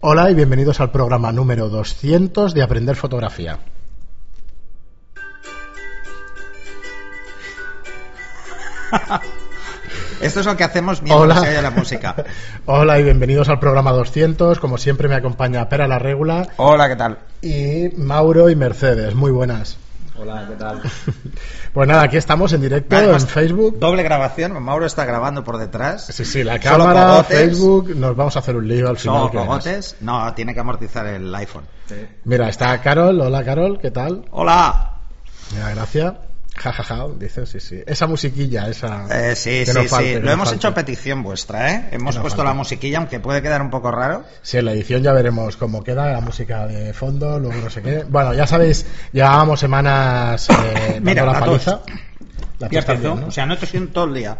Hola y bienvenidos al programa número 200 de Aprender Fotografía. Esto es lo que hacemos mientras se oye la música. Hola y bienvenidos al programa 200. Como siempre me acompaña Pera la Regula Hola, ¿qué tal? y Mauro y Mercedes. Muy buenas. Hola, ¿qué tal? Pues nada, aquí estamos en directo Vale, en Facebook. Doble grabación, Mauro está grabando por detrás. Sí, sí, la cámara, cogotes. Facebook, nos vamos a hacer un lío al final. Cogotes. No, tiene que amortizar el iPhone. Mira, está Carol. Hola Carol, ¿qué tal? Hola. Mira, gracias. Ja, ja, ja, dice, sí, sí. Esa musiquilla, esa... Eh, sí, no sí, falte, sí. Lo no hemos falte. hecho a petición vuestra, ¿eh? Hemos no puesto falte. la musiquilla, aunque puede quedar un poco raro. Sí, en la edición ya veremos cómo queda la música de fondo, luego no sé qué. Bueno, ya sabéis, llevábamos semanas eh, dando Mira, la la paliza. La Ya. O sea, no siento todo el día.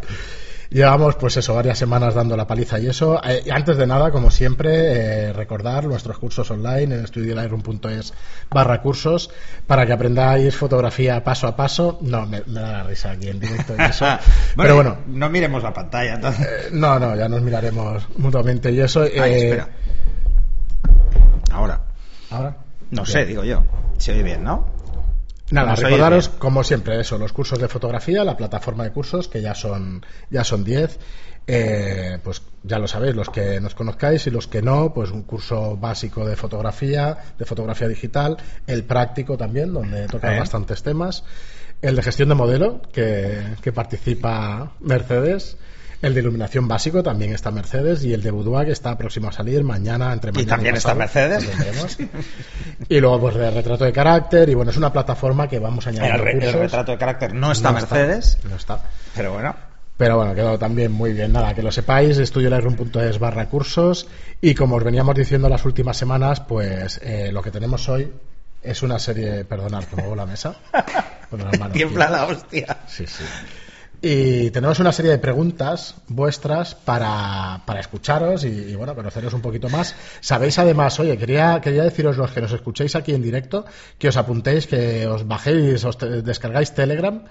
Llevamos, pues eso, varias semanas dando la paliza y eso. Eh, antes de nada, como siempre, eh, recordar nuestros cursos online en estudiolightroom.es barra cursos para que aprendáis fotografía paso a paso. No, me, me da la risa aquí en directo y eso. Pero bueno, No miremos la pantalla, entonces. eh, no, no, ya nos miraremos mutuamente y eso. Ay, eh, espera. Ahora. Ahora. No Bien. sé, digo yo. Se oye bien, ¿no? Nada, recordaros, como siempre, eso, los cursos de fotografía, la plataforma de cursos, que ya son ya son 10. Eh, pues ya lo sabéis, los que nos conozcáis y los que no, pues un curso básico de fotografía, de fotografía digital, el práctico también, donde tocan Eh. bastantes temas, el de gestión de modelo, que, que participa Mercedes, el de iluminación básico también está Mercedes y el de boudoir que está próximo a salir mañana entre mañana también está pasado, Mercedes. lo veremos. y luego pues de retrato de carácter y bueno es una plataforma que vamos El, añadiendo re- el cursos. retrato de carácter no está No Mercedes, no está pero bueno. pero bueno, quedó también muy bien. Nada, que lo sepáis, estudiolightroom.es barra cursos. Y como os veníamos diciendo las últimas semanas, pues eh, lo que tenemos hoy es una serie. Perdonad, que muevo la mesa. Con las manos, Tiembla tío. la hostia. Sí, sí. Y tenemos una serie de preguntas vuestras para, para escucharos y, y, bueno, conoceros un poquito más. Sabéis además, oye, quería, quería deciros los que nos escuchéis aquí en directo, que os apuntéis, que os bajéis, os te- descargáis Telegram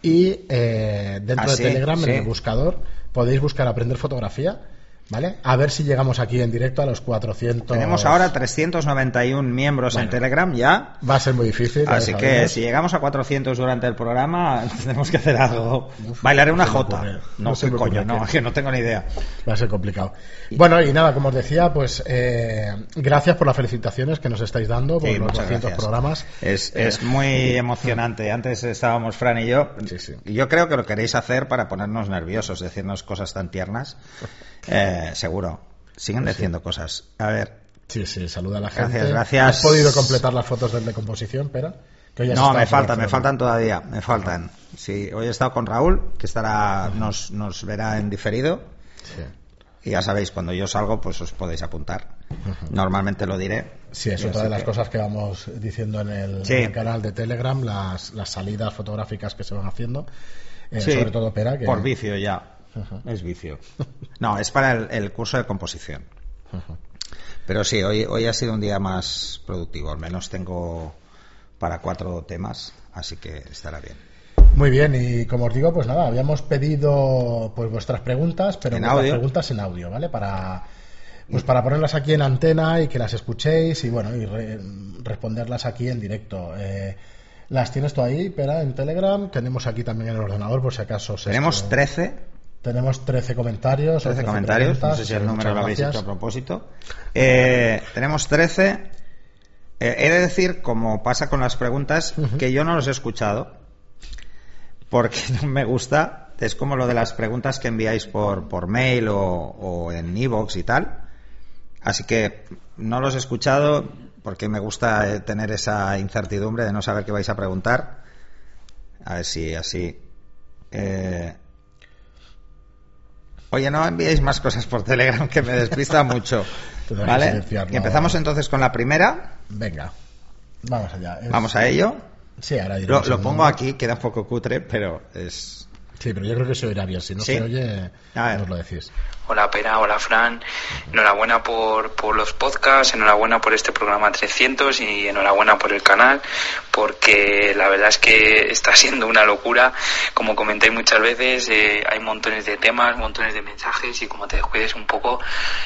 y eh, dentro Ah, de sí, Telegram, sí. en el buscador, podéis buscar aprender fotografía, ¿vale? A ver si llegamos aquí en directo a los 400. Tenemos ahora 391 miembros en. Telegram ya. Va a ser muy difícil. Así que si llegamos a 400 durante el programa, tenemos que hacer algo. Bailaré una jota. No, me coño, no, que no tengo ni idea. Va a ser complicado. Bueno, y nada, como os decía, pues eh, gracias por las felicitaciones que nos estáis dando por Sí, los muchas 200 gracias. programas. Es, Eh, es muy emocionante. Antes estábamos Fran y yo. Sí, sí. Y Yo creo que lo queréis hacer para ponernos nerviosos, decirnos cosas tan tiernas. Eh, seguro. Siguen diciendo cosas. A ver, Sí, sí, saluda a la gente. Gracias, gracias. ¿Has podido completar las fotos del de composición, Pera? Que No, me faltan, me faltan todavía, me faltan. Sí, hoy he estado con Raúl, que estará, nos, nos verá en diferido. Sí. Y ya sabéis, cuando yo salgo, pues os podéis apuntar. Normalmente lo diré. Sí, es otra de las que- cosas que vamos diciendo en el, Sí. en el canal de Telegram, las, las salidas fotográficas que se van haciendo. Eh, Sí, sobre todo Pera, que... Por vicio ya. Es vicio. No, es para el, el curso de composición. Pero sí, hoy, hoy ha sido un día más productivo. Al menos tengo para cuatro temas, así que estará bien. Muy bien, y como os digo, pues nada, habíamos pedido pues vuestras preguntas, pero audio. preguntas en audio, ¿vale? Para pues para ponerlas aquí en antena y que las escuchéis y bueno, y re- responderlas aquí en directo. Eh, las tienes tú ahí, Pera, en Telegram. Tenemos aquí también el ordenador, por si acaso. os Tenemos esto- 13 tenemos 13 comentarios. o 13 comentarios, no sé si el número lo habéis hecho a propósito. Eh, tenemos 13. Eh, he de decir, como pasa con las preguntas, que yo no los he escuchado, porque no me gusta. Es como lo de las preguntas que enviáis por, por mail o, o en iVoox y tal. Así que no los he escuchado porque me gusta eh, tener esa incertidumbre de no saber qué vais a preguntar. A ver si así. Eh, Oye, no enviéis más cosas por Telegram que me despista mucho. Que ¿Vale? silenciarlo. Empezamos entonces con la primera. Venga, vamos allá. Es- Vamos a ello. Sí, ahora Lo, lo pongo aquí, queda un poco cutre, pero es. Sí, pero yo creo que se oirá bien. Si no Sí. se oye, A ver. nos lo decís. Hola Pera, hola Fran, enhorabuena por, por los podcasts, enhorabuena por este programa 300 y enhorabuena por el canal, porque la verdad es que está siendo una locura, como comentáis muchas veces, eh, hay montones de temas, montones de mensajes y como te descuides un poco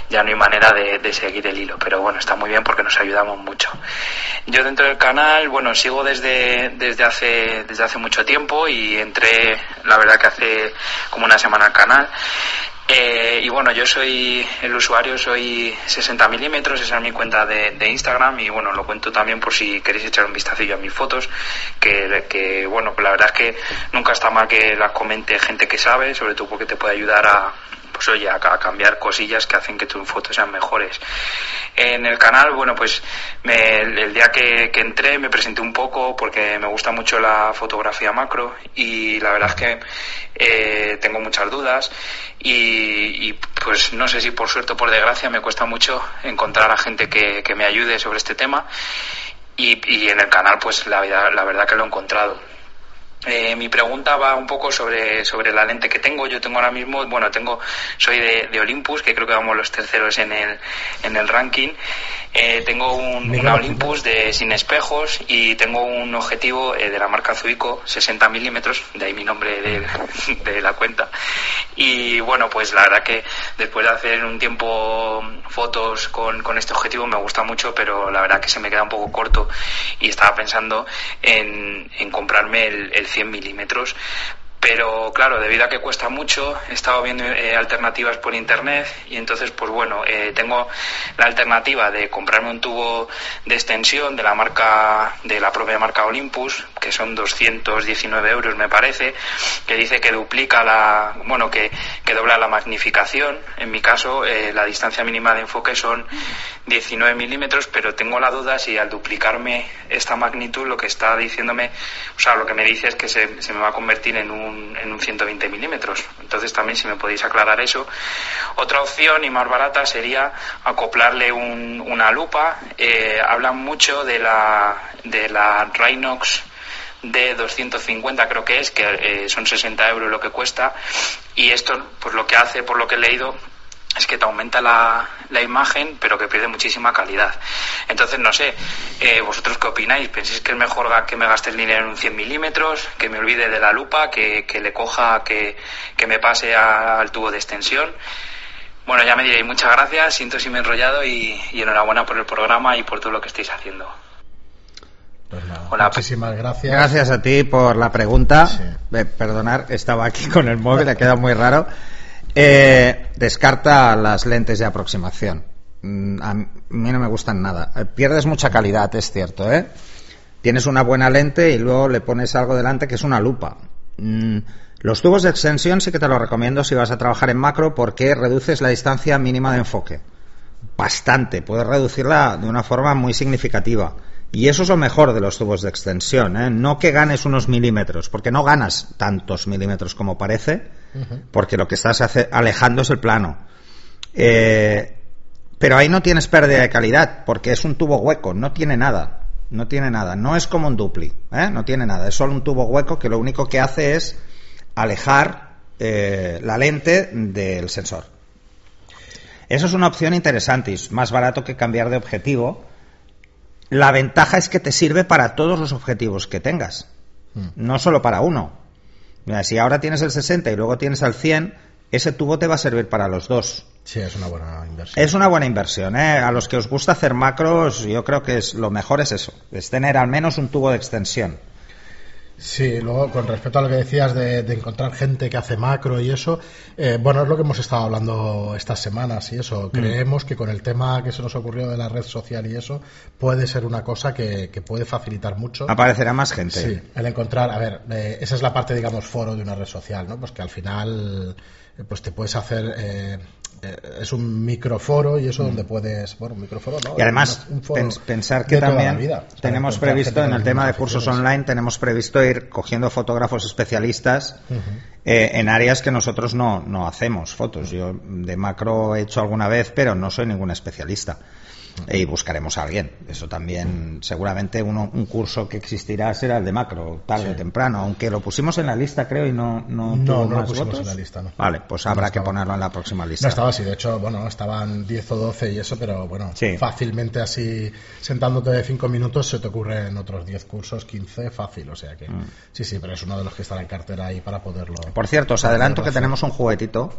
ya no hay manera de, de seguir el hilo, pero bueno, está muy bien porque nos ayudamos mucho. Yo dentro del canal, bueno, sigo desde, desde, hace, desde hace mucho tiempo y entré, la verdad que hace como una semana al canal. Eh, y bueno, yo soy el usuario, soy 60 milímetros, esa es mi cuenta de, Instagram y bueno, lo cuento también por si queréis echar un vistacillo a mis fotos, que, que bueno, pues la verdad es que nunca está mal que las comente gente que sabe, sobre todo porque te puede ayudar a, pues oye, a, cambiar cosillas que hacen que tus fotos sean mejores. En el canal, bueno, pues me- el, día que, entré me presenté un poco porque me gusta mucho la fotografía macro y la verdad es que eh, tengo muchas dudas y, y, pues no sé si por suerte o por desgracia me cuesta mucho encontrar a gente que, que me ayude sobre este tema y, y en el canal pues la, la verdad que lo he encontrado. Eh, mi pregunta va un poco sobre, sobre la lente que tengo. Yo tengo ahora mismo, bueno, tengo, soy de, de Olympus, que creo que vamos los terceros en el, en el ranking. Eh, tengo un, una Martínez. Olympus de sin espejos y tengo un objetivo eh, de la marca Zuico, 60 milímetros, de ahí mi nombre de, de la cuenta. Y bueno, pues la verdad que después de hacer un tiempo fotos con, con este objetivo me gusta mucho, pero la verdad que se me queda un poco corto y estaba pensando en, en comprarme el, el 100 milímetros. Pero claro, debido a que cuesta mucho, he estado viendo eh, alternativas por internet y entonces, pues bueno, eh, tengo la alternativa de comprarme un tubo de extensión de la marca, de la propia marca Olympus, que son 219 euros me parece, que dice que duplica la, bueno, que, que dobla la magnificación. En mi caso, eh, la distancia mínima de enfoque son 19 milímetros, pero tengo la duda si al duplicarme esta magnitud lo que está diciéndome, o sea, lo que me dice es que se, se me va a convertir en un, en un 120 milímetros. Entonces también si me podéis aclarar eso. Otra opción y más barata sería acoplarle un- una lupa. Eh, hablan mucho de la, de la Rhinox de 250 creo que es, que eh, son 60 euros lo que cuesta. Y esto, pues lo que hace, por lo que he leído, es que te aumenta la, la imagen, pero que pierde muchísima calidad. Entonces, no sé, eh, vosotros qué opináis, pensáis que es mejor que me gaste el dinero en un 100 milímetros, que me olvide de la lupa, que, que le coja, que, que me pase a- al tubo de extensión. Bueno, ya me diréis, muchas gracias, siento si me he enrollado y, y enhorabuena por el programa y por todo lo que estáis haciendo. Pues nada, Hola. muchísimas gracias. Gracias a ti por la pregunta. Sí. Eh, perdonar, estaba aquí con el móvil, ha quedado muy raro. Eh, descarta las lentes de aproximación. Mm, A mí no me gustan nada. Eh, Pierdes mucha calidad, es cierto, ¿eh? Tienes una buena lente y luego le pones algo delante que es una lupa. Mm, Los tubos de extensión sí que te lo recomiendo si vas a trabajar en macro porque reduces la distancia mínima de enfoque bastante, puedes reducirla de una forma muy significativa. Y eso es lo mejor de los tubos de extensión, ¿eh? no que ganes unos milímetros, porque no ganas tantos milímetros como parece, porque lo que estás hace- alejando es el plano. Eh, pero ahí no tienes pérdida de calidad, porque es un tubo hueco, no tiene nada, no tiene nada, no es como un dupli, ¿eh? no tiene nada, es solo un tubo hueco que lo único que hace es alejar eh, la lente del sensor. Eso es una opción interesante y es más barato que cambiar de objetivo. La ventaja es que te sirve para todos los objetivos que tengas, no solo para uno. Mira, si ahora tienes el 60 y luego tienes el 100, ese tubo te va a servir para los dos. Sí, es una buena inversión. Es una buena inversión. ¿eh? A los que os gusta hacer macros, yo creo que es lo mejor es eso, es tener al menos un tubo de extensión. Sí, luego con respecto a lo que decías de, de encontrar gente que hace macro y eso, eh, bueno, es lo que hemos estado hablando estas semanas y eso. Creemos que con el tema que se nos ocurrió de la red social y eso, puede ser una cosa que, que puede facilitar mucho. Aparecerá más gente. Sí, el encontrar, a ver, eh, esa es la parte, digamos, foro de una red social, ¿no? Pues que al final, eh, pues te puedes hacer, eh, es un microforo y eso donde puedes, bueno, un microforo, ¿no? Y además, Un foro pens- pensar que también vida, tenemos previsto en el tema de cursos online, tenemos previsto ir cogiendo fotógrafos especialistas eh, en áreas que nosotros no, no hacemos fotos. Yo de macro he hecho alguna vez, pero no soy ningún especialista. Y buscaremos a alguien. Eso también, seguramente uno, un curso que existirá será el de macro, tarde o temprano, aunque lo pusimos en la lista, creo, y no No, no, no lo pusimos en la lista, no. Vale, pues habrá que ponerlo en la próxima lista. No estaba así, de hecho, bueno, estaban 10 o 12 y eso, pero bueno, fácilmente así, sentándote de 5 minutos, se te ocurren otros 10 cursos, 15, fácil, o sea que mm. sí, sí, pero es uno de los que está en cartera ahí para poderlo. Por cierto, os adelanto que tenemos un juguetito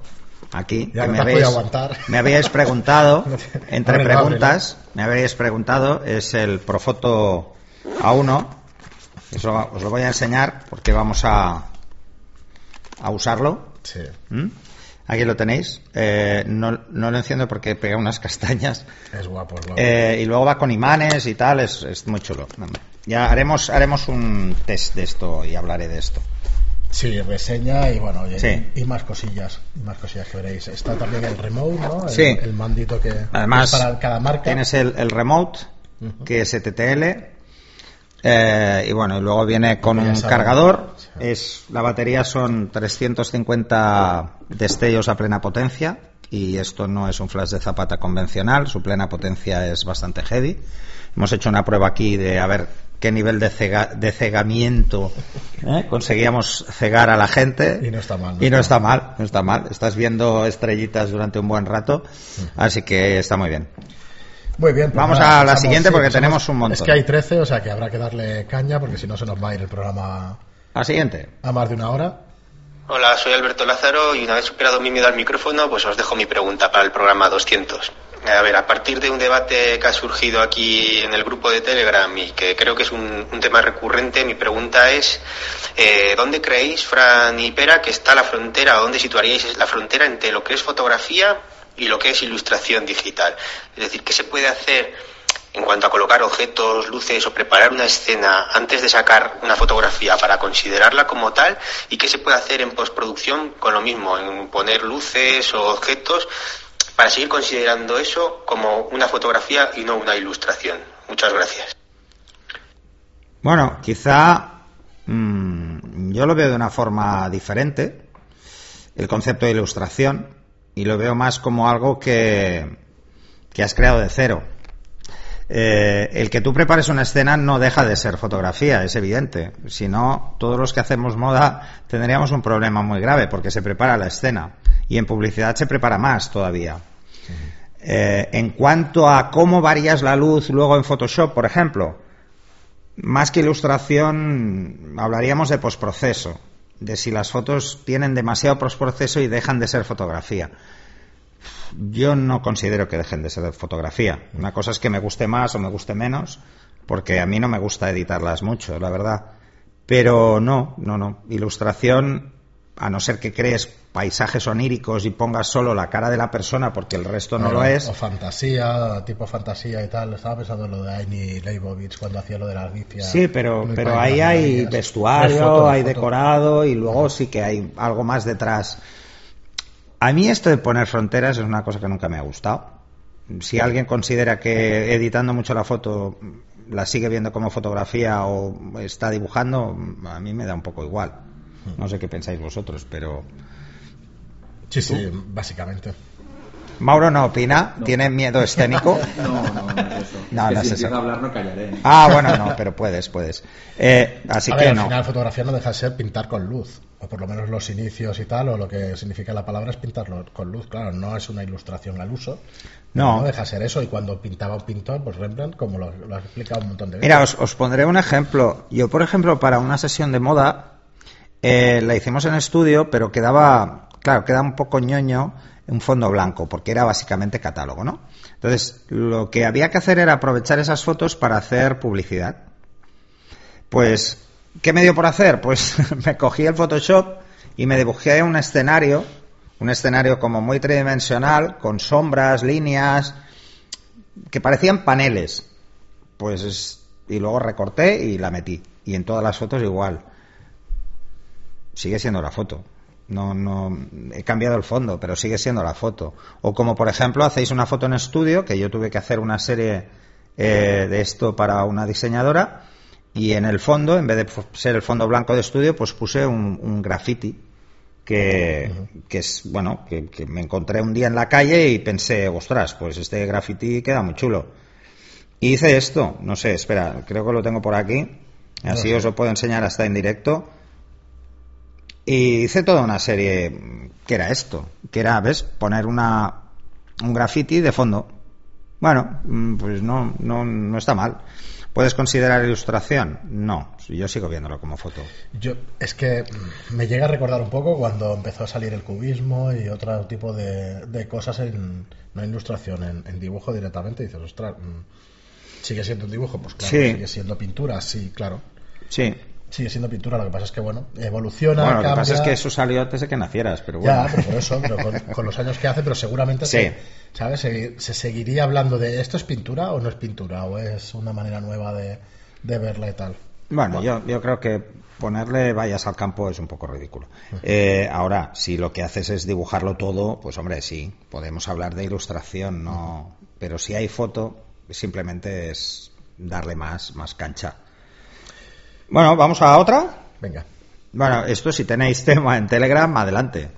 aquí que me, habéis, me habíais preguntado, entre preguntas, me habéis preguntado, es el Profoto A1. Eso os lo voy a enseñar porque vamos a, a usarlo. ¿Mm? Aquí lo tenéis. Eh, no, no, lo enciendo porque pega unas castañas. Es guapo, eh, y luego va con imanes y tal, es, es muy chulo. Ya haremos, haremos un test de esto y hablaré de esto. Sí, reseña y bueno, y, más cosillas, más cosillas que veréis. Está también el remote, ¿no? El, sí. el mandito que Además, para cada marca. Tienes el, el remote, que es TTL, eh, y bueno, y luego viene con un cargador. Es la batería son 350 destellos a plena potencia y esto no es un flash de zapata convencional. Su plena potencia es bastante heavy. Hemos hecho una prueba aquí de a ver qué nivel de, de cegamiento ¿eh? conseguíamos cegar a la gente. Y no está mal. y no está mal, no está mal. Estás viendo estrellitas durante un buen rato, así que está muy bien. Muy bien. Pues Vamos a la siguiente porque tenemos un montón. Es que hay 13, o sea que habrá que darle caña porque si no se nos va a ir el programa. A siguiente. A más de una hora. Hola, soy Alberto Lázaro y una vez superado mi miedo al micrófono, pues os dejo mi pregunta para el programa 200. A ver, a partir de un debate que ha surgido aquí en el grupo de Telegram y que creo que es un, tema recurrente, mi pregunta es, eh, ¿dónde creéis, Fran y Pera, que está la frontera, dónde situaríais la frontera entre lo que es fotografía y lo que es ilustración digital? Es decir, ¿qué se puede hacer en cuanto a colocar objetos, luces o preparar una escena antes de sacar una fotografía para considerarla como tal y qué se puede hacer en postproducción con lo mismo, en poner luces o objetos para seguir considerando eso como una fotografía y no una ilustración. Muchas gracias. Bueno, quizá mm, yo lo veo de una forma diferente, el concepto de ilustración, y lo veo más como algo que, que has creado de cero. Eh, el que tú prepares una escena no deja de ser fotografía, es evidente. Si no, todos los que hacemos moda tendríamos un problema muy grave porque se prepara la escena y en publicidad se prepara más todavía. Eh, en cuanto a cómo varías la luz luego en Photoshop, por ejemplo, más que ilustración, hablaríamos de postproceso, de si las fotos tienen demasiado postproceso y dejan de ser fotografía yo no considero que dejen de ser fotografía. Una cosa es que me guste más o me guste menos, porque a mí no me gusta editarlas mucho, la verdad. Pero no, no, no. Ilustración, a no ser que crees paisajes oníricos y pongas solo la cara de la persona porque el resto no, lo es. O fantasía, tipo fantasía y tal. Estaba pensando en lo de Aini Leibovitz cuando hacía lo de la Alicia. Sí, pero, pero ahí hay vestuario, hay decorado y luego sí que hay algo más detrás. A mí esto de poner fronteras es una cosa que nunca me ha gustado. Si alguien considera que editando mucho la foto la sigue viendo como fotografía o está dibujando, a mí me da un poco igual. No sé qué pensáis vosotros, pero... Sí, sí, básicamente. Mauro no opina, tiene miedo escénico. No, no, no es eso. No, que no si es eso. hablar no callaré. Ah, bueno, no, pero puedes, puedes. Eh, así que no. Al final, fotografía no deja de ser pintar con luz, o por lo menos los inicios y tal, o lo que significa la palabra es pintarlo con luz. Claro, no es una ilustración al uso. No. No deja de ser eso. Y cuando pintaba un pintor, pues Rembrandt, como lo, lo ha explicado un montón de veces. Mira, os, os, pondré un ejemplo. Yo, por ejemplo, para una sesión de moda, eh, la hicimos en estudio, pero quedaba, claro, queda un poco ñoño un fondo blanco, porque era básicamente catálogo, ¿no? Entonces, lo que había que hacer era aprovechar esas fotos para hacer publicidad. Pues, ¿qué me dio por hacer? Pues me cogí el Photoshop y me dibujé un escenario, un escenario como muy tridimensional, con sombras, líneas, que parecían paneles. Pues, y luego recorté y la metí. Y en todas las fotos igual. Sigue siendo la foto. No, no, he cambiado el fondo, pero sigue siendo la foto. O como por ejemplo hacéis una foto en estudio, que yo tuve que hacer una serie eh, de esto para una diseñadora, y en el fondo, en vez de ser el fondo blanco de estudio, pues puse un, un graffiti que, que es, bueno, que, que me encontré un día en la calle y pensé, ostras, pues este graffiti queda muy chulo. Y hice esto, no sé, espera, creo que lo tengo por aquí, así os lo puedo enseñar hasta en directo. Y hice toda una serie que era esto, que era, ¿ves? Poner una, un graffiti de fondo. Bueno, mm, pues no, no, no está mal. ¿Puedes considerar ilustración? No, yo sigo viéndolo como foto. Yo, es que me llega a recordar un poco cuando empezó a salir el cubismo y otro tipo de, de cosas en, no ilustración, en, en dibujo directamente. Y dices, ostras, mm, ¿sigue siendo un dibujo? Pues claro, Sí. sigue siendo pintura, sí, claro. Sí. Sigue siendo pintura, lo que pasa es que, bueno, evoluciona, Bueno, lo que pasa es que eso salió antes de que nacieras, pero Ya, bueno. pero por eso, pero con, con los años que hace, pero seguramente Sí. se, ¿sabes? Se, se seguiría hablando de esto es pintura o no es pintura, o es una manera nueva de, de verla y tal. Bueno, yo, yo creo que ponerle vayas al campo es un poco ridículo. Eh, ahora, si lo que haces es dibujarlo todo, pues hombre, sí, podemos hablar de ilustración, no. Pero si hay foto, simplemente es darle más, más cancha. Bueno, vamos a otra. Venga. Bueno, esto si tenéis tema en Telegram, adelante.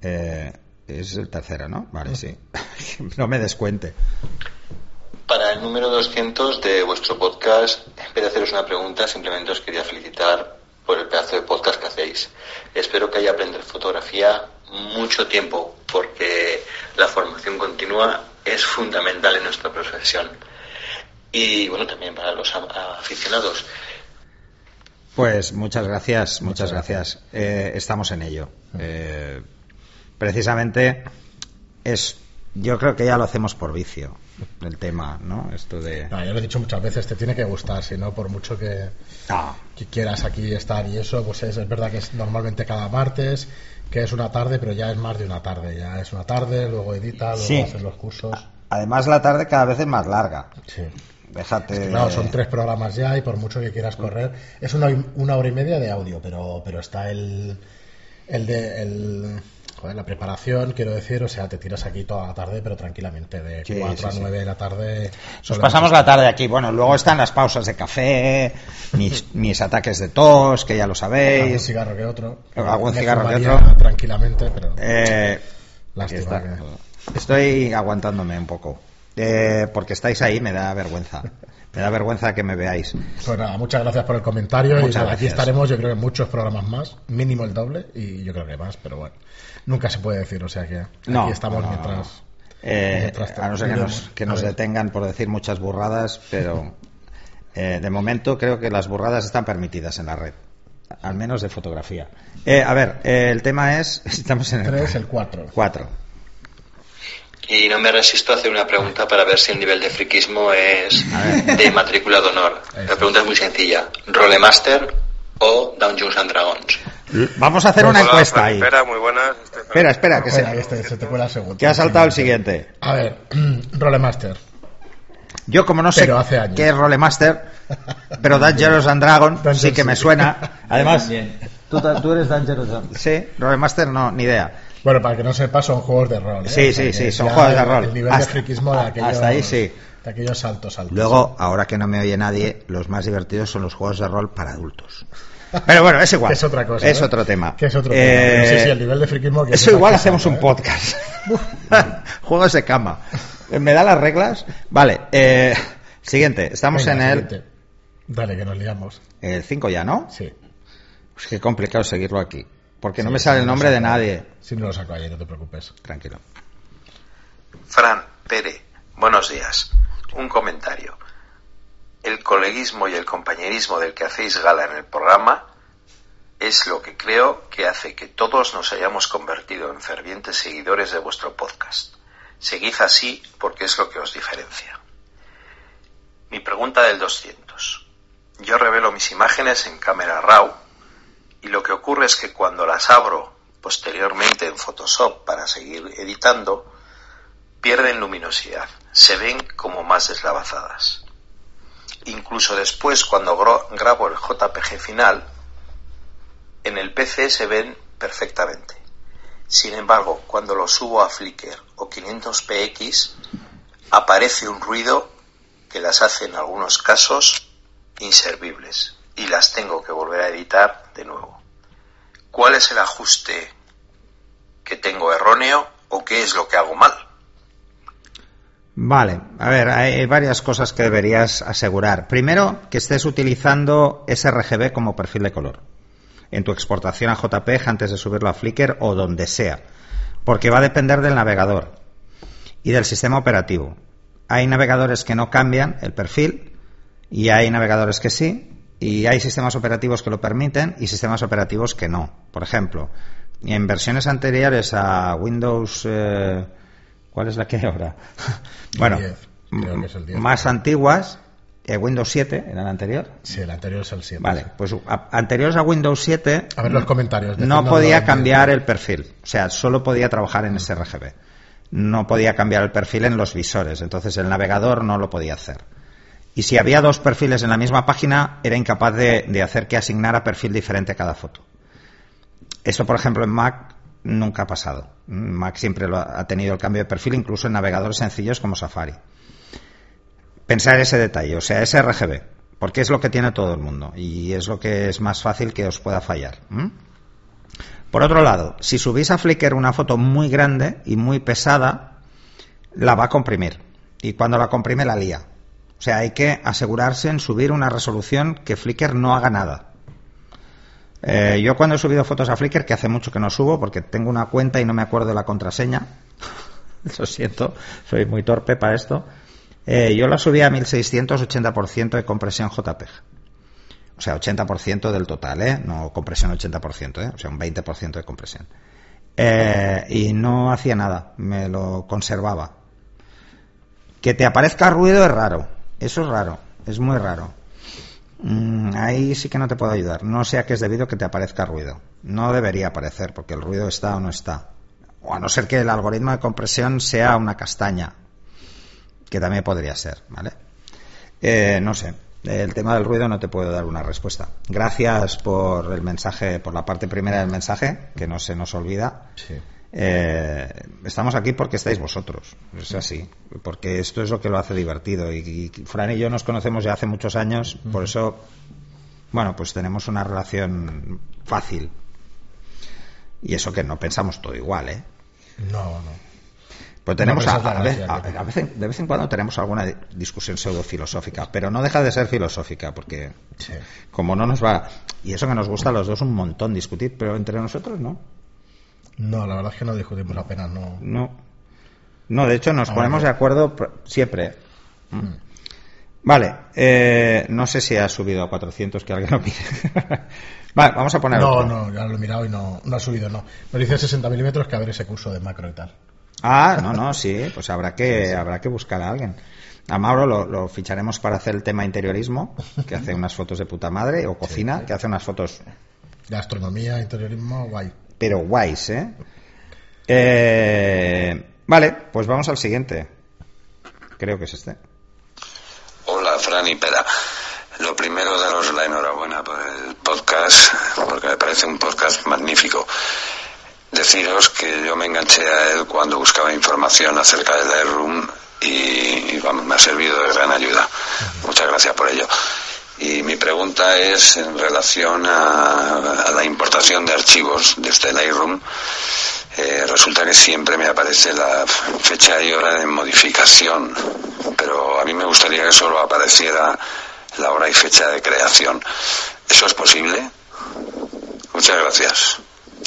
Eh, es el tercero, ¿no? Vale, sí. no me descuente. Para el número 200 de vuestro podcast, en vez de haceros una pregunta, simplemente os quería felicitar por el pedazo de podcast que hacéis. Espero que haya aprender fotografía mucho tiempo, porque la formación continua es fundamental en nuestra profesión. Y bueno, también para los aficionados. Pues muchas gracias, muchas gracias. Eh, estamos en ello. Eh, precisamente es, yo creo que ya lo hacemos por vicio, el tema, ¿no? Esto de... No, ya lo he dicho muchas veces, te tiene que gustar, si no, por mucho que, Ah, que quieras aquí estar y eso, pues es, es verdad que es normalmente cada martes, que es una tarde, pero ya es más de una tarde, ya es una tarde, luego edita, luego Sí. haces los cursos. además la tarde cada vez es más larga. Sí. Déjate... Es que, claro, son tres programas ya y por mucho que quieras correr, es una, una hora y media de audio, pero, pero está el, el de el, joder, la preparación, quiero decir, o sea, te tiras aquí toda la tarde, pero tranquilamente, de Sí, 4 sí, a sí. 9 de la tarde. Nos pasamos la tarde aquí. Bueno, luego están las pausas de café, mis, mis ataques de tos, que ya lo Algún sabéis. cigarro que otro. Algún cigarro que otro. Tranquilamente, pero. Eh, Lástima que- Estoy aguantándome un poco. Eh, porque estáis ahí, me da vergüenza. Me da vergüenza que me veáis. Pues nada, muchas gracias por el comentario. Muchas y nada, aquí estaremos, yo creo que en muchos programas más, mínimo el doble, y yo creo que más, pero bueno, nunca se puede decir, o sea que aquí No, estamos no, mientras. Eh, mientras a no ser que nos, que nos detengan por decir muchas burradas, pero eh, de momento creo que las burradas están permitidas en la red. Al menos de fotografía. Eh, a ver, eh, el tema es. Estamos en el. Tres, el cuatro. 4. Y no me resisto a hacer una pregunta para ver si el nivel de friquismo es de matrícula de honor. La pregunta es muy sencilla. ¿Rolemaster o Dungeons and Dragons? Vamos a hacer una Hola, encuesta ahí. Espera, muy buenas. Este- Espera, espera, que Espera, se, este- se te cuela el segundo. que ha saltado el siguiente. A ver, Rolemaster. Yo, como no sé Pero hace años. qué es Rolemaster, pero Dangerous and Dragon Dungeons, sí que me suena. Además, tú, tú eres Dangerous Sí, Rolemaster no, ni idea. Bueno, para que no sepa, son juegos de rol. ¿eh? Sí, sí, sí, son juegos de el- rol. El nivel Hasta- de friquismo de aquellos, hasta ahí sí. de aquellos saltos altos. Luego, ahora que no me oye nadie, los más divertidos son los juegos de rol para adultos. Pero bueno, es igual. Es otra cosa. Es ¿no? otro tema. Que es otro Eh, tema. Pero sí, sí, el nivel de friquismo. Que Eso es igual hacemos salta, un ¿eh? podcast. Juegos de cama. ¿Me da las reglas? Vale. eh, siguiente. Estamos Venga, en el, siguiente. Dale, que nos liamos. el 5 ya, ¿no? Sí. Es que complicado seguirlo aquí. Porque no Sí, me sale el nombre de saco. nadie. Sí, me lo saco ahí, no te preocupes. Tranquilo. Fran, Pere, buenos días. Un comentario. El coleguismo y el compañerismo del que hacéis gala en el programa es lo que creo que hace que todos nos hayamos convertido en fervientes seguidores de vuestro podcast. Seguid así porque es lo que os diferencia. Mi pregunta del 200. Yo revelo mis imágenes en cámara RAW y lo que ocurre es que cuando las abro posteriormente en Photoshop para seguir editando, pierden luminosidad, se ven como más deslavazadas. Incluso después, cuando grabo el JPG final, en el PC se ven perfectamente. Sin embargo, cuando lo subo a Flickr o 500px, aparece un ruido que las hace en algunos casos inservibles y las tengo que volver a editar de nuevo. cuál es el ajuste que tengo erróneo o qué es lo que hago mal. Vale, a ver, hay varias cosas que deberías asegurar. Primero, que estés utilizando sRGB como perfil de color en tu exportación a JPEG antes de subirlo a Flickr o donde sea, porque va a depender del navegador y del sistema operativo. Hay navegadores que no cambian el perfil y hay navegadores que sí, y hay sistemas operativos que lo permiten y sistemas operativos que no. Por ejemplo, en versiones anteriores a Windows. Eh, ¿Cuál es la que hay ahora? bueno, más antiguas. Eh, Windows 7 era el anterior. Sí, el anterior es el 7. Vale, pues anteriores a Windows 7. A ver los comentarios. No podía cambiar el perfil. O sea, solo podía trabajar en sRGB. No podía cambiar el perfil en los visores. Entonces el navegador no lo podía hacer. Y si había dos perfiles en la misma página, era incapaz de, hacer que asignara perfil diferente a cada foto. Eso, por ejemplo, en Mac nunca ha pasado. Mac siempre ha tenido el cambio de perfil, incluso en navegadores sencillos como Safari. Pensar ese detalle, o sea, ese RGB, porque es lo que tiene todo el mundo y es lo que es más fácil que os pueda fallar. Por otro lado, si subís a Flickr una foto muy grande y muy pesada, la va a comprimir. Y cuando la comprime, la lía. O sea, hay que asegurarse en subir una resolución que Flickr no haga nada. Eh, yo cuando he subido fotos a Flickr, que hace mucho que no subo porque tengo una cuenta y no me acuerdo de la contraseña, lo siento, soy muy torpe para esto, eh, yo la subí a 1680% de compresión JPEG. O sea, 80% del total, ¿eh? No compresión 80%, ¿eh? O sea, un 20% de compresión. Eh, y no hacía nada, me lo conservaba. Que te aparezca ruido es raro. Eso es raro, es muy raro. Mm, ahí sí que no te puedo ayudar. No sé a qué es debido que te aparezca ruido. No debería aparecer porque el ruido está o no está. O a no ser que el algoritmo de compresión sea una castaña, que también podría ser, ¿vale? Eh, no sé. El tema del ruido no te puedo dar una respuesta. Gracias por el mensaje, por la parte primera del mensaje, que no se nos olvida. Sí. Eh, estamos aquí porque estáis vosotros, es así, porque esto es lo que lo hace divertido. Y, Fran y yo nos conocemos ya hace muchos años, por eso, bueno, pues tenemos una relación fácil. Y eso que no pensamos todo igual, ¿eh? No, no. Pues tenemos a, veces, de vez en cuando tenemos alguna discusión pseudo filosófica, pero no deja de ser filosófica, porque como no nos va. Y eso que nos gusta a los dos un montón discutir, pero entre nosotros no. No, la verdad es que no discutimos apenas, no. No. No, de hecho nos ponemos de acuerdo siempre. Mm. Vale, eh, no sé si ha subido a 400, que alguien lo mire. vale, vamos a poner. No, no, ya lo he mirado y no, no ha subido, no. Me dice 60 milímetros que a ver ese curso de macro y tal. Ah, no, no, sí, pues habrá que, habrá que buscar a alguien. A Mauro lo, lo, ficharemos para hacer el tema interiorismo, que hace unas fotos de puta madre, o cocina, que hace unas fotos. De astronomía, interiorismo, guay pero guays, ¿eh? ¿eh? Vale, pues vamos al siguiente. Creo que es este. Hola, Fran y Pera. Lo primero, daros la enhorabuena por el podcast, porque me parece un podcast magnífico. Deciros que yo me enganché a él cuando buscaba información acerca del Lightroom y, vamos, me ha servido de gran ayuda. Muchas gracias por ello. Y mi pregunta es en relación a, la importación de archivos desde Lightroom. Eh, resulta que siempre me aparece la fecha y hora de modificación, pero a mí me gustaría que solo apareciera la hora y fecha de creación. ¿Eso es posible? Muchas gracias.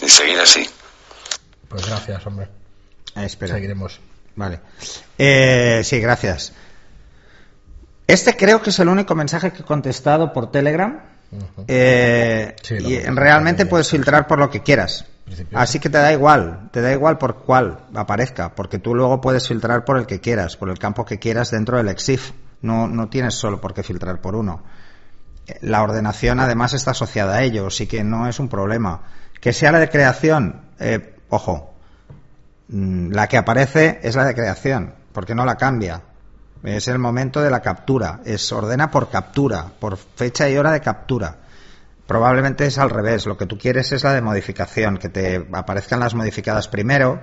Y seguir así. Pues gracias, hombre. Ah, espera. Seguiremos. Vale. Eh, sí, gracias. Este creo que es el único mensaje que he contestado por Telegram. Eh, y realmente puedes filtrar por lo que quieras. Así que te da igual, te da igual por cuál aparezca, porque tú luego puedes filtrar por el que quieras, por el campo que quieras dentro del EXIF. No, no tienes solo por qué filtrar por uno. La ordenación además está asociada a ello, así que no es un problema. Que sea la de creación, eh, ojo, mm, la que aparece es la de creación, porque no la cambia. Es el momento de la captura. Es ordena por captura, por fecha y hora de captura. Probablemente es al revés. Lo que tú quieres es la de modificación, que te aparezcan las modificadas primero,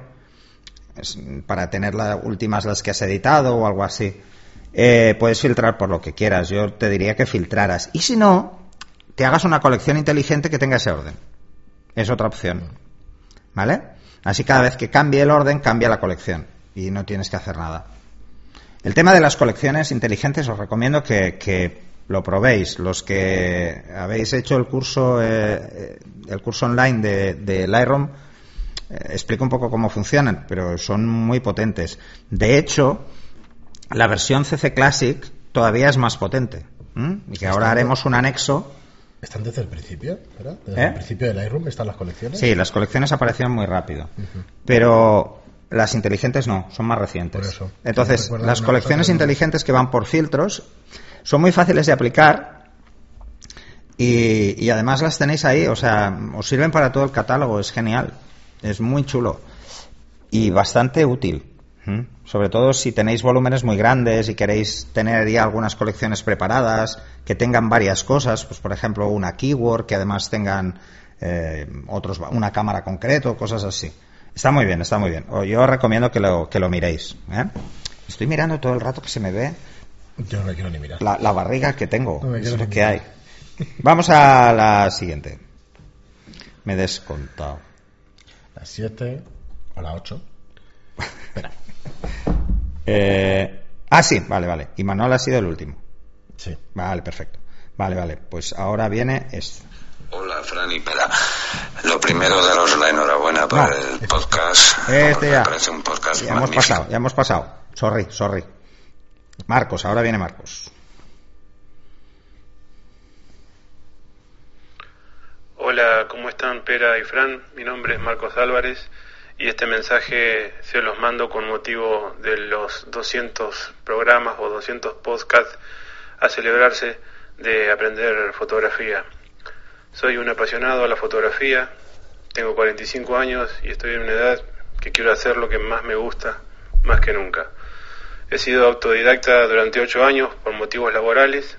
para tener las últimas las que has editado o algo así. Eh, puedes filtrar por lo que quieras. Yo te diría que filtraras. Y si no, te hagas una colección inteligente que tenga ese orden. Es otra opción. ¿Vale? Así cada vez que cambie el orden, cambia la colección. Y no tienes que hacer nada. El tema de las colecciones inteligentes os recomiendo que, que lo probéis. Los que habéis hecho el curso, eh, el curso online de, de Lightroom, eh, explico un poco cómo funcionan, pero son muy potentes. De hecho, la versión CC Classic todavía es más potente. Y que ahora haremos un anexo. ¿Están desde el principio? ¿verdad? Desde ¿Eh? el principio de Lightroom están las colecciones. Sí, las colecciones aparecieron muy rápido. Pero las inteligentes no, son más recientes. Por eso. Entonces, las colecciones inteligentes que van por filtros son muy fáciles de aplicar y, y además las tenéis ahí, o sea, os sirven para todo el catálogo, es genial, es muy chulo y bastante útil. Sobre todo si tenéis volúmenes muy grandes y queréis tener ya algunas colecciones preparadas que tengan varias cosas, pues por ejemplo una keyword que además tengan eh, otros una cámara concreto, cosas así. Está muy bien, está muy bien. O Yo os recomiendo que lo que lo miréis. ¿eh? Estoy mirando todo el rato que se me ve Yo no me quiero ni mirar. la, la barriga que tengo. No es que hay. Vamos a la siguiente. Me he descontado. Las 7 o la 8. Espera. Eh, ah, sí, vale, vale. Y Manuel ha sido el último. Sí. Vale, perfecto. Vale, vale. Pues ahora viene esto. Hola, Fran y Pera. Lo primero, daros la enhorabuena por No. el podcast. Este ya. Me parece un podcast Ya hemos pasado, ya hemos pasado. Sorry, sorry. Marcos, ahora viene Marcos. Hola, ¿cómo están Pera y Fran? Mi nombre es Marcos Álvarez y este mensaje se los mando con motivo de los 200 programas o 200 podcasts a celebrarse de aprender fotografía. Soy un apasionado a la fotografía, tengo 45 años y estoy en una edad que quiero hacer lo que más me gusta, más que nunca. He sido autodidacta durante 8 años por motivos laborales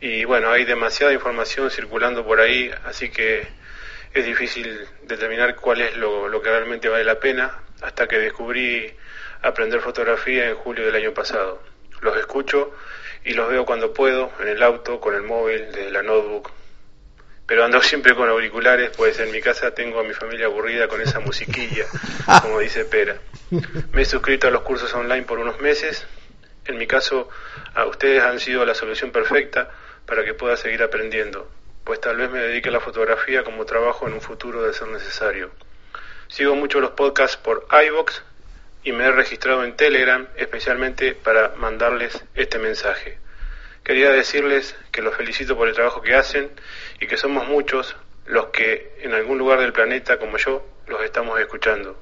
y bueno, hay demasiada información circulando por ahí, así que es difícil determinar cuál es lo, lo que realmente vale la pena hasta que descubrí aprender fotografía en julio del año pasado. Los escucho y los veo cuando puedo, en el auto, con el móvil, desde la notebook. Pero ando siempre con auriculares, pues en mi casa tengo a mi familia aburrida con esa musiquilla, como dice Pera. Me he suscrito a los cursos online por unos meses. En mi caso, a ustedes han sido la solución perfecta para que pueda seguir aprendiendo, pues tal vez me dedique a la fotografía como trabajo en un futuro de ser necesario. Sigo mucho los podcasts por iVoox y me he registrado en Telegram especialmente para mandarles este mensaje. Quería decirles que los felicito por el trabajo que hacen y que somos muchos los que en algún lugar del planeta como yo los estamos escuchando.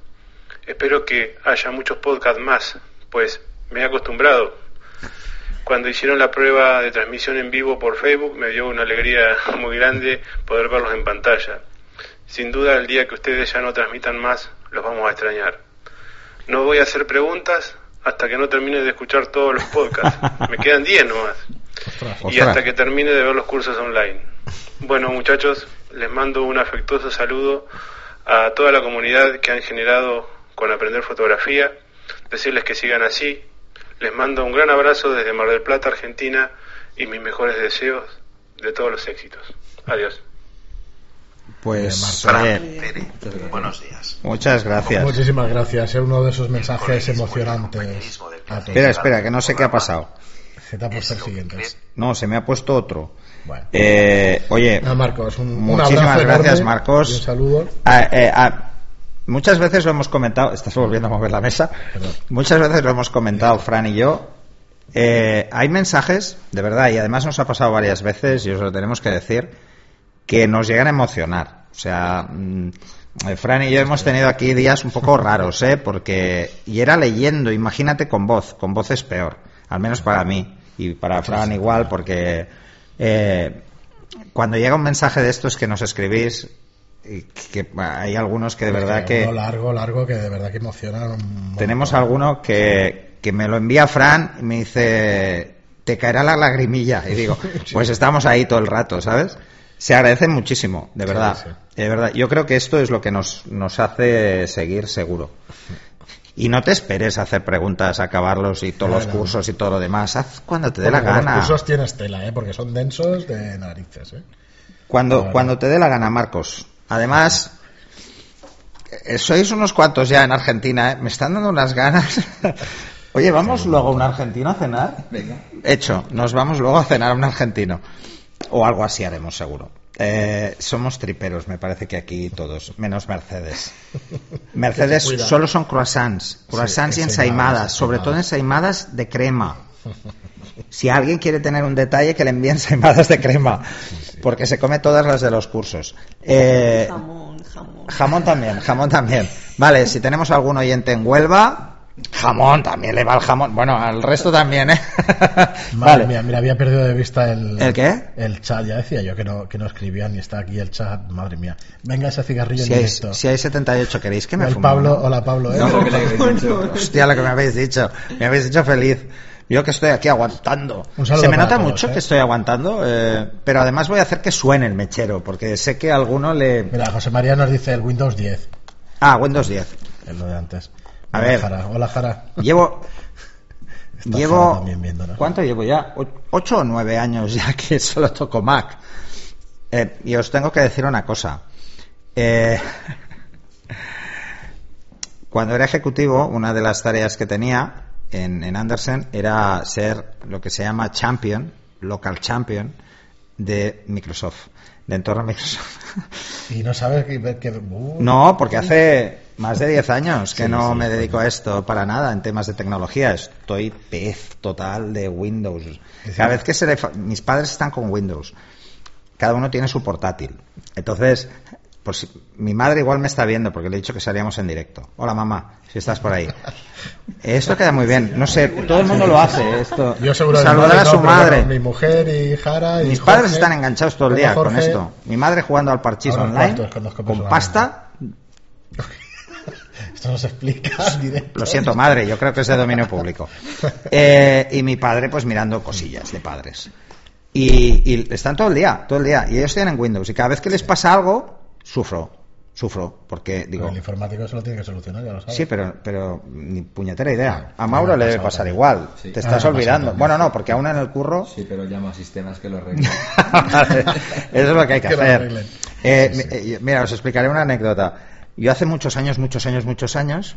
Espero que haya muchos podcasts más, pues me he acostumbrado. Cuando hicieron la prueba de transmisión en vivo por Facebook me dio una alegría muy grande poder verlos en pantalla. Sin duda el día que ustedes ya no transmitan más los vamos a extrañar. No voy a hacer preguntas hasta que no termine de escuchar todos los podcasts. Me quedan 10 nomás. Ostras. Y Ostras. hasta que termine de ver los cursos online. Bueno, muchachos, les mando un afectuoso saludo a toda la comunidad que han generado con aprender fotografía. Decirles que sigan así. Les mando un gran abrazo desde Mar del Plata, Argentina, y mis mejores deseos de todos los éxitos. Adiós. Pues, buenos días. muchas gracias. Muchísimas gracias. Es uno de esos mensajes emocionantes. Espera, espera, que no sé qué ha pasado. Se te ha puesto el Es lo que siguiente. creo. No, se me ha puesto otro. Bueno. Eh, oye, Ah, Marcos, un, muchísimas gracias, Marcos. un saludo. Ah, eh, ah, muchas veces lo hemos comentado, estás volviendo a mover la mesa. Perdón. Muchas veces lo hemos comentado, Fran y yo. Eh, hay mensajes, de verdad, y además nos ha pasado varias veces, y os lo tenemos que decir, que nos llegan a emocionar. O sea, mm, Fran y yo hemos tenido aquí días un poco raros, ¿eh? Porque, y era leyendo, imagínate con voz, con voz es peor, al menos para mí, y para Fran igual, porque eh, cuando llega un mensaje de estos que nos escribís, que hay algunos que de verdad que... Largo, largo, que de verdad que emociona. un montón. Tenemos alguno que, que me lo envía Fran y me dice, te caerá la lagrimilla. Y digo, pues estamos ahí todo el rato, ¿sabes? Se agradece muchísimo, de Sí, verdad. sí. De verdad. Yo creo que esto es lo que nos, nos hace seguir seguro. Y no te esperes a hacer preguntas, a acabarlos y todos los cursos y todo lo demás. Haz cuando te dé la gana. Los cursos tienes tela, ¿eh? porque son densos de narices. ¿eh? Cuando, Claro. cuando te dé la gana, Marcos. Además, eh, sois unos cuantos ya en Argentina, ¿eh? Me están dando unas ganas. Oye, ¿vamos luego a un argentino a cenar? Venga. Hecho, nos vamos luego a cenar a un argentino. O algo así haremos, seguro. Eh, somos triperos, me parece que aquí todos, menos Mercedes. Mercedes solo son croissants, croissants Sí, y ensaimadas, ensaimadas, sobre todo ensaimadas. ensaimadas de crema. Si alguien quiere tener un detalle, que le envíen ensaimadas de crema, porque se come todas las de los cursos. Eh, Jamón, jamón. Jamón también, jamón también. Vale, si tenemos algún oyente en Huelva, jamón también le va el jamón. Bueno, al resto también, ¿eh? Madre vale. mía, mira, había perdido de vista el... ¿El qué? El chat, ya decía yo que no, que no escribían ni está aquí el chat. Madre mía. Venga ese cigarrillo Si en hay, directo. si hay 78, ¿queréis que me el fume Pablo, hola Pablo, ¿eh? No, lo que le habéis dicho. Hostia, lo que me habéis dicho. Me habéis dicho feliz. Yo que estoy aquí aguantando. Un saludo Se me nota todos, mucho ¿eh? que estoy aguantando, eh, pero además voy a hacer que suene el mechero, porque sé que a alguno le... Mira, José María nos dice el Windows 10, Ah, Windows 10. es lo de antes. A Hola, ver. Jara. Hola, Jara. Llevo... Jara Llevo... ¿Cuánto llevo ya? ¿Ocho o nueve años ya que solo toco Mac? Eh, y os tengo que decir una cosa. Eh, cuando era ejecutivo, una de las tareas que tenía en, en Andersen era ser lo que se llama champion, local champion de Microsoft, de entorno Microsoft. Y no sabes que... que- uh, No, porque hace más de 10 años que Sí, no sí, me dedico a esto para nada en temas de tecnología. Estoy pez total de Windows. Cada vez que se le fa- mis padres están con Windows. Cada uno tiene su portátil. Entonces, por si- mi madre igual me está viendo porque le he dicho que salíamos en directo. Hola mamá, si estás por ahí. Esto queda muy bien. No sé, todo el mundo lo hace. Esto. Yo seguro Saludar a su madre. bueno, mi mujer y Jara y Mis Jorge. padres están enganchados todo el día con esto. Mi madre jugando al parchís online con pasta Esto no se explica directo. Lo siento, madre, yo creo que es de dominio público. Eh, y mi padre, pues mirando cosillas de padres. Y, y están todo el día, todo el día. Y ellos tienen Windows. Y cada vez que les pasa algo, sufro. Sufro. Porque Pero digo, el informático eso lo tiene que solucionar, ya lo sabes. sí, pero, pero ni puñetera idea. A Mauro le debe pasar también. igual. Sí. Te Ah, estás olvidando. Bueno, no, porque aún en el curro. Sí, pero llamo a sistemas que lo arreglen. Vale, Eso es lo que hay que hacer. Eh, Sí, mi- sí. eh, Mira, os explicaré una anécdota. Yo hace muchos años, muchos años, muchos años,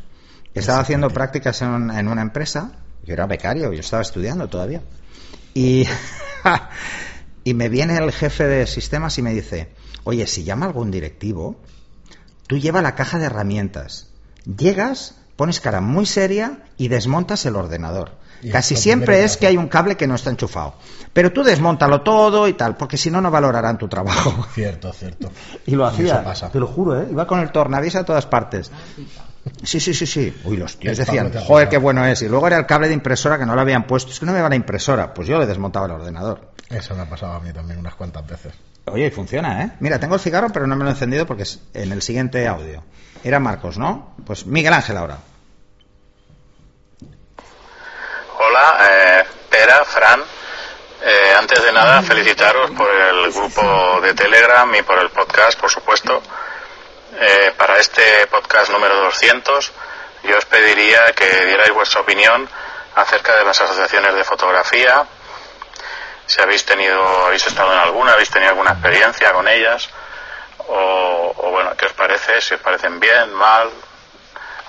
estaba haciendo prácticas en, un- en una empresa. Yo era becario, yo estaba estudiando todavía. Y, y me viene el jefe de sistemas y me dice, oye, si llama algún directivo, tú lleva la caja de herramientas. Llegas, pones cara muy seria y desmontas el ordenador. Y Casi siempre es que hay un cable que no está enchufado. Pero tú desmontalo todo y tal, porque si no, no valorarán tu trabajo. Cierto, cierto. Y lo hacía, eso pasa. te lo juro, ¿eh? Iba con el tornavís a todas partes. Sí, sí, sí, sí. Uy, los tíos El decían, joder, qué bueno es. Y luego era el cable de impresora que no lo habían puesto. Es que no me va la impresora. Pues yo le desmontaba el ordenador. Eso me ha pasado a mí también unas cuantas veces. Oye, y funciona, ¿eh? Mira, tengo el cigarro, pero no me lo he encendido porque es en el siguiente audio. Era Marcos, ¿no? Pues Miguel Ángel ahora. Eh, Pera, Fran. Eh, antes de nada, felicitaros por el grupo de Telegram y por el podcast, por supuesto. Eh, para este podcast número 200, yo os pediría que dierais vuestra opinión acerca de las asociaciones de fotografía. Si habéis tenido, habéis estado en alguna, habéis tenido alguna experiencia con ellas, o, o bueno, ¿qué os parece? Si os parecen bien, mal,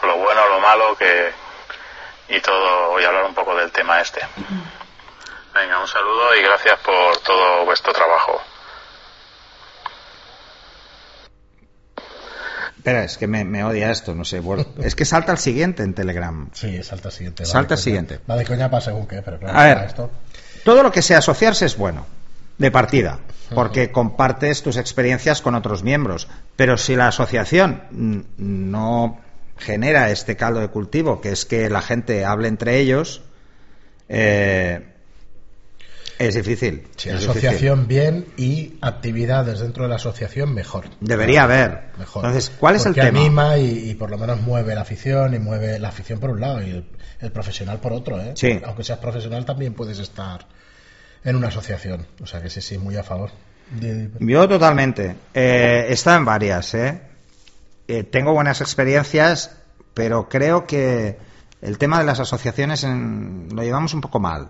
lo bueno, lo malo, que, y todo, voy a hablar un poco del tema este. Venga, un saludo y gracias por todo vuestro trabajo. Espera, es que me, me odia esto, no sé. bueno, es que salta al siguiente en Telegram. Sí, salta al siguiente. Salta al coña. siguiente. Va de coña para según qué, pero claro, A ver. esto. Todo lo que sea asociarse es bueno, de partida, porque compartes tus experiencias con otros miembros. Pero si la asociación no genera este caldo de cultivo, que es que la gente hable entre ellos, eh, es difícil. Sí, es asociación bien y actividades dentro de la asociación mejor. Debería haber. Mejor. Entonces, ¿cuál es el Porque tema? anima y, y por lo menos mueve la afición y mueve la afición por un lado y el, el profesional por otro, ¿eh? Sí. Aunque seas profesional también puedes estar en una asociación. O sea que sí, sí, muy a favor. Yo totalmente. Eh, estado en varias, ¿eh? Eh, Tengo buenas experiencias, pero creo que el tema de las asociaciones en- lo llevamos un poco mal.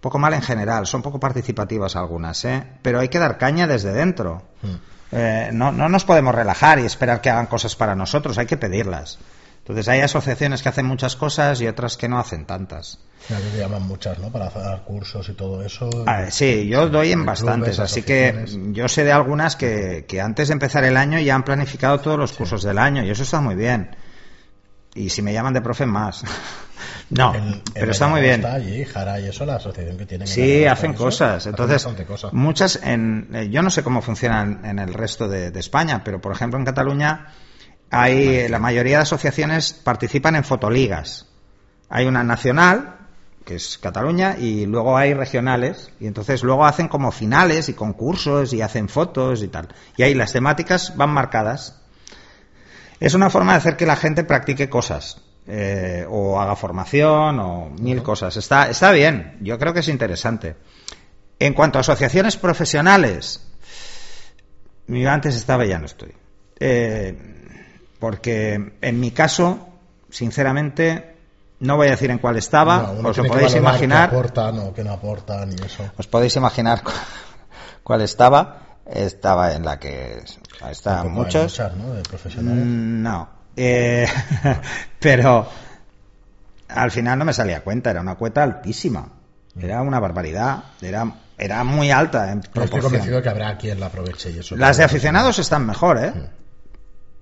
poco mal en general, son poco participativas algunas, ¿eh? pero hay que dar caña desde dentro. Eh, no, no nos podemos relajar y esperar que hagan cosas para nosotros, hay que pedirlas. Entonces hay asociaciones que hacen muchas cosas y otras que no hacen tantas. Ya que llaman muchas, ¿no? Para dar cursos y todo eso. Ah, sí, yo doy en Clubes, bastantes, así que yo sé de algunas que, que antes de empezar el año ya han planificado todos los cursos del año y eso está muy bien. Y si me llaman de profe, más. no, En- en pero está muy bien. Está allí, Jara y eso, la asociación que tienen. en Sí, hacen eso, cosas. hacen Entonces, bastante cosas. muchas en, eh, yo no sé cómo funcionan en el resto de, de España, pero por ejemplo en Cataluña hay la mayoría de asociaciones participan en fotoligas. Hay una nacional que es Cataluña y luego hay regionales y entonces luego hacen como finales y concursos y hacen fotos y tal. Y ahí las temáticas van marcadas. Es una forma de hacer que la gente practique cosas. eh, o haga formación o mil cosas. Está, está bien, yo creo que es interesante. En cuanto a asociaciones profesionales, yo antes estaba, ya no estoy. Eh, porque en mi caso, sinceramente, no voy a decir en cuál estaba, No, os lo que podéis valorar imaginar. qué aportan o qué no aportan y eso. Os podéis imaginar cu- cuál estaba. Estaba en la que hay muchos. muchas, ¿no? De profesionales. Mm, No. Eh, pero al final no me salía cuenta, era una cuota altísima. Era una barbaridad. Era, era muy alta en Pero estoy proporción. convencido que habrá quien la aproveche y eso. Las de aficionados están mejor, ¿eh?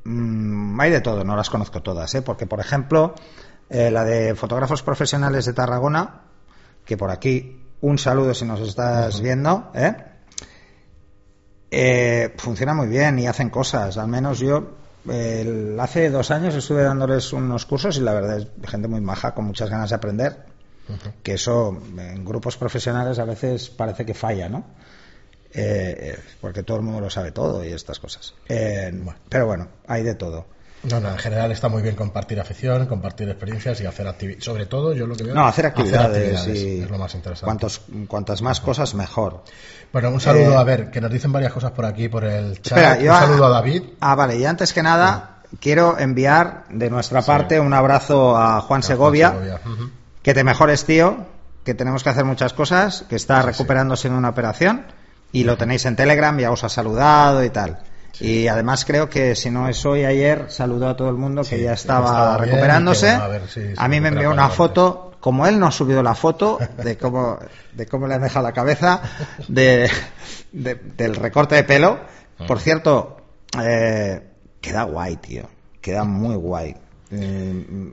Mm, hay de todo, no las conozco todas, ¿eh? Porque, por ejemplo, eh, la de fotógrafos profesionales de Tarragona, que por aquí un saludo si nos estás viendo, ¿eh? Eh, funciona muy bien y hacen cosas. Al menos yo eh, hace dos años estuve dándoles unos cursos y la verdad es gente muy maja, con muchas ganas de aprender. Que eso en grupos profesionales a veces parece que falla, ¿no? Eh, eh, porque todo el mundo lo sabe todo y estas cosas. Eh, pero bueno, hay de todo. No, no, en general está muy bien compartir afición, compartir experiencias y hacer actividades. Sobre todo, yo lo que veo. No, hacer actividades, actividades y es lo más interesante. Cuantos, cuantas más cosas, mejor. Bueno, un saludo, Eh, a ver, que nos dicen varias cosas por aquí, por el chat. Espera, un yo saludo a David. Ah, vale, y antes que nada, quiero enviar de nuestra parte un abrazo a Juan Segovia. Segovia. Ujú. Que te mejores, tío, que tenemos que hacer muchas cosas, que está recuperándose en una operación y lo tenéis en Telegram, ya os ha saludado y tal. Y además creo que si no es hoy, ayer, saludó a todo el mundo que ya estaba recuperándose. a ver a mí me envió una foto, como él no ha subido la foto de cómo, de cómo le han dejado la cabeza, de, de- del recorte de pelo. Por cierto, eh, queda guay, tío. Queda muy guay. Eh,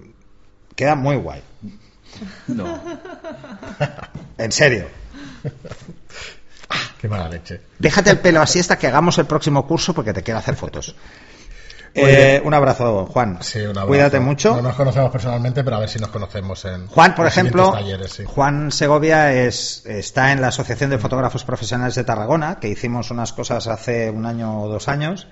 queda muy guay. No. En serio. Qué mala leche. Déjate el pelo así hasta que hagamos el próximo curso porque te quiero hacer fotos. Oye. Eh, un abrazo, Juan. Sí, un abrazo. Cuídate mucho. No nos conocemos personalmente, pero a ver si nos conocemos en. Juan, por los ejemplo, siguientes talleres, sí. Juan Segovia es, está en la Asociación de Fotógrafos Profesionales de Tarragona, que hicimos unas cosas hace un año o dos años,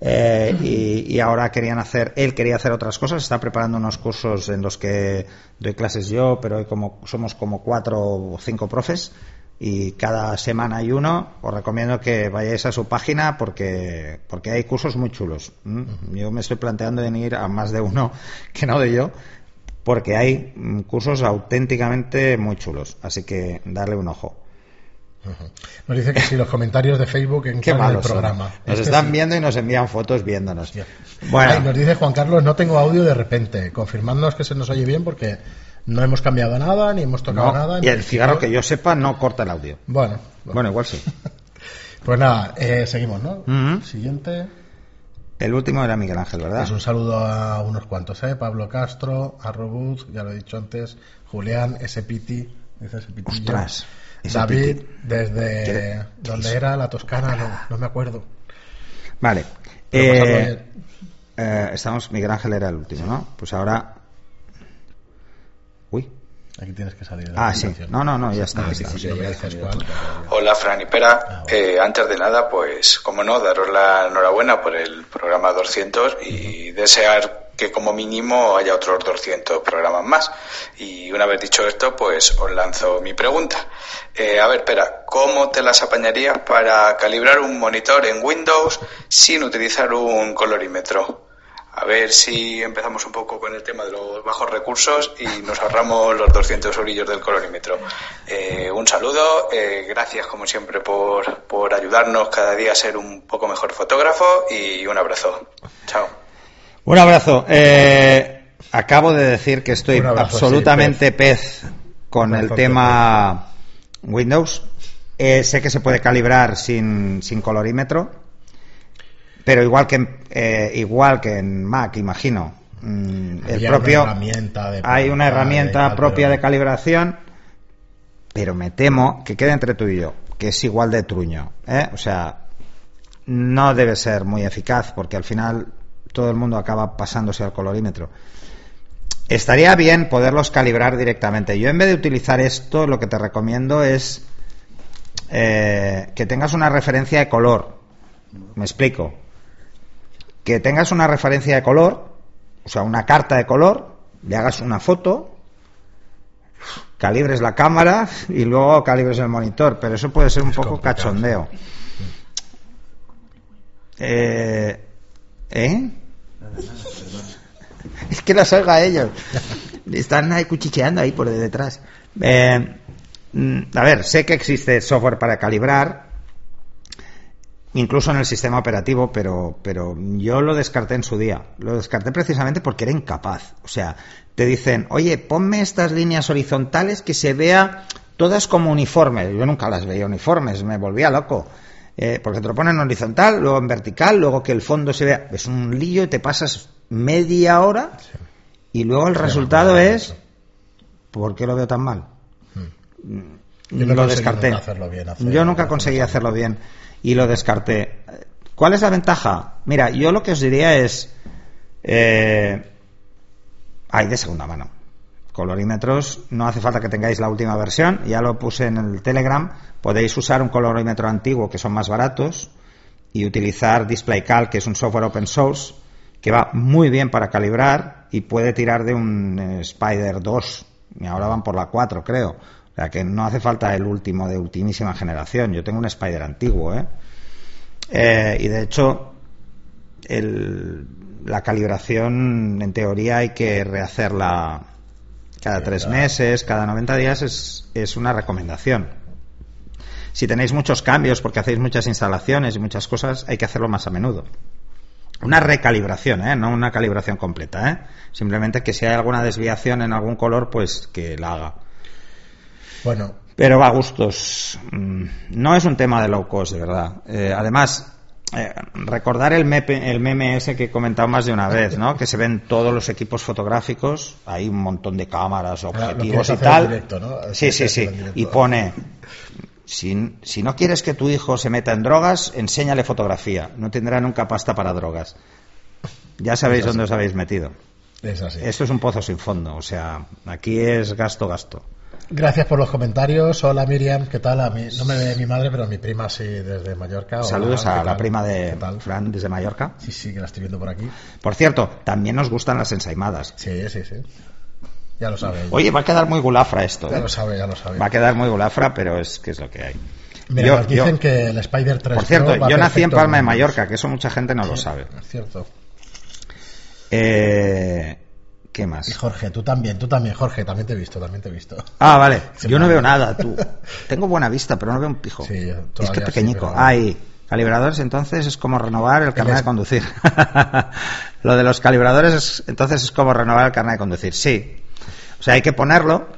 eh, y, y ahora querían hacer, él quería hacer otras cosas, está preparando unos cursos en los que doy clases yo, pero hay como, somos como cuatro o cinco profes, y cada semana hay uno. Os recomiendo que vayáis a su página porque, porque hay cursos muy chulos. Yo me estoy planteando en ir a más de uno que no de yo, porque hay mm, cursos auténticamente muy chulos. Así que darle un ojo. Nos dice que si los comentarios de Facebook en Qué el son. programa. Nos Este están sí. viendo y nos envían fotos viéndonos. Bueno, nos dice Juan Carlos, no tengo audio de repente. Confirmadnos que se nos oye bien porque no hemos cambiado nada, ni hemos tocado no, nada. y el cigarro que yo sepa no corta el audio. Bueno, Bueno, igual sí. pues nada, eh, seguimos, ¿no? Siguiente. El último era Miguel Ángel, ¿verdad? Es un saludo a unos cuantos, ¿eh? Pablo Castro, a Robut, ya lo he dicho antes, Julián, dice Spitillo. Ostras, David, desde ¿Qué- donde era la Toscana, no, no me acuerdo. Vale. Eh, eh, estamos, Miguel Ángel era el último, ¿no? Pues ahora. Aquí tienes que salir de la Ah, sí. No, no, no, ya está. Ah, sí, sí. Hola Fran y Pera, Eh, antes de nada pues como no daros la enhorabuena por el programa 200 y desear que como mínimo haya otros 200 programas más y una vez dicho esto pues os lanzo mi pregunta. Eh, a ver Pera, ¿cómo te las apañarías para calibrar un monitor en Windows sin utilizar un colorímetro? A ver si empezamos un poco con el tema de los bajos recursos y nos ahorramos los 200 orillos del colorímetro. Eh, un saludo, eh, gracias como siempre por, por ayudarnos cada día a ser un poco mejor fotógrafo y un abrazo. Chao. Un abrazo. Eh, acabo de decir que estoy abrazo, absolutamente sí, pez. con el tema Windows. Eh, sé que se puede calibrar sin, sin colorímetro, pero igual que en, eh, igual que en Mac, imagino. mm, el propio una herramienta de hay una de herramienta tal, propia pero- de calibración, pero me temo que quede entre tú y yo, que es igual de truño. ¿eh? O sea, no debe ser muy eficaz porque al final todo el mundo acaba pasándose al colorímetro. Estaría bien poderlos calibrar directamente. Yo en vez de utilizar esto, lo que te recomiendo es eh, que tengas una referencia de color. Me explico. Que tengas una referencia de color, o sea, una carta de color, le hagas una foto, calibres la cámara y luego calibres el monitor, pero eso puede ser un poco complicado, cachondeo. Eh, ¿Eh? Es que las oiga a ellos. Están ahí cuchicheando ahí por detrás. Eh, mm, a ver, sé que existe software para calibrar, incluso en el sistema operativo, pero, pero yo lo descarté en su día. Lo descarté precisamente porque era incapaz. O sea, te dicen, oye, ponme estas líneas horizontales que se vea todas como uniformes. Yo nunca las veía uniformes, me volvía loco. Eh, porque te lo ponen en horizontal, luego en vertical, luego que el fondo se vea. Es un lío y te pasas media hora y luego el Sí, resultado es. ¿Por qué lo veo tan mal? Yo no lo conseguí descarté. nunca hacerlo bien, hacer- yo nunca conseguí hacerlo bien y lo descarté. ¿Cuál es la ventaja? Mira, yo lo que os diría es. eh, hay de segunda mano. Colorímetros, no hace falta que tengáis la última versión, ya lo puse en el Telegram. Podéis usar un colorímetro antiguo que son más baratos y utilizar DisplayCal, que es un software open source que va muy bien para calibrar y puede tirar de un Spider 2 y ahora van por la 4 creo o sea que no hace falta el último de ultimísima generación yo tengo un Spider antiguo ¿eh? Eh, y de hecho el- la calibración en teoría hay que rehacerla cada tres meses cada 90 días es, es una recomendación si tenéis muchos cambios porque hacéis muchas instalaciones y muchas cosas hay que hacerlo más a menudo una recalibración, ¿eh? no una calibración completa. ¿eh? Simplemente que si hay alguna desviación en algún color, pues que la haga. Bueno, Pero va a gustos. Mm, No es un tema de low cost, de verdad. Eh, además, eh, recordar el, mepe- el meme ese que he comentado más de una vez, ¿no? Que se ven todos los equipos fotográficos, hay un montón de cámaras, objetivos y tal. directo, ¿no? Sí, sí, sí. Y pone, si, si no quieres que tu hijo se meta en drogas, enséñale fotografía. No tendrá nunca pasta para drogas. Ya sabéis dónde os habéis metido. es así. Esto es un pozo sin fondo. O sea, aquí es gasto, gasto. Gracias por los comentarios. Hola Miriam, ¿qué tal? A mí, no me ve mi madre, pero mi prima sí, desde Mallorca. Saludos ¿qué a la prima ¿Qué de? Fran desde Mallorca. Sí, sí, que la estoy viendo por aquí. Por cierto, también nos gustan las ensaimadas. Sí, sí, sí. Ya lo sabe. Oye, va a quedar muy gulafra esto. ya ¿eh? lo sabe, ya lo sabe. Va a quedar muy gulafra, pero es que es lo que hay. Mira, Yo- nos dicen yo- que el Spider 3 Por cierto, Pro va yo nací en Palma de. Mallorca, que eso mucha gente no lo sabe. Es cierto. Eh, ¿Qué Y más? Jorge, tú también, tú también, Jorge, también te he visto, también te he visto. Ah, vale. Yo no veo nada, tú. Tengo buena vista, pero no veo un pijo. Sí, yo es que sí, pequeñico. pero- Hay calibradores, entonces es como renovar el carnet de conducir. Lo de los calibradores, es- entonces es como renovar el carnet de conducir. Sí. O sea, hay que ponerlo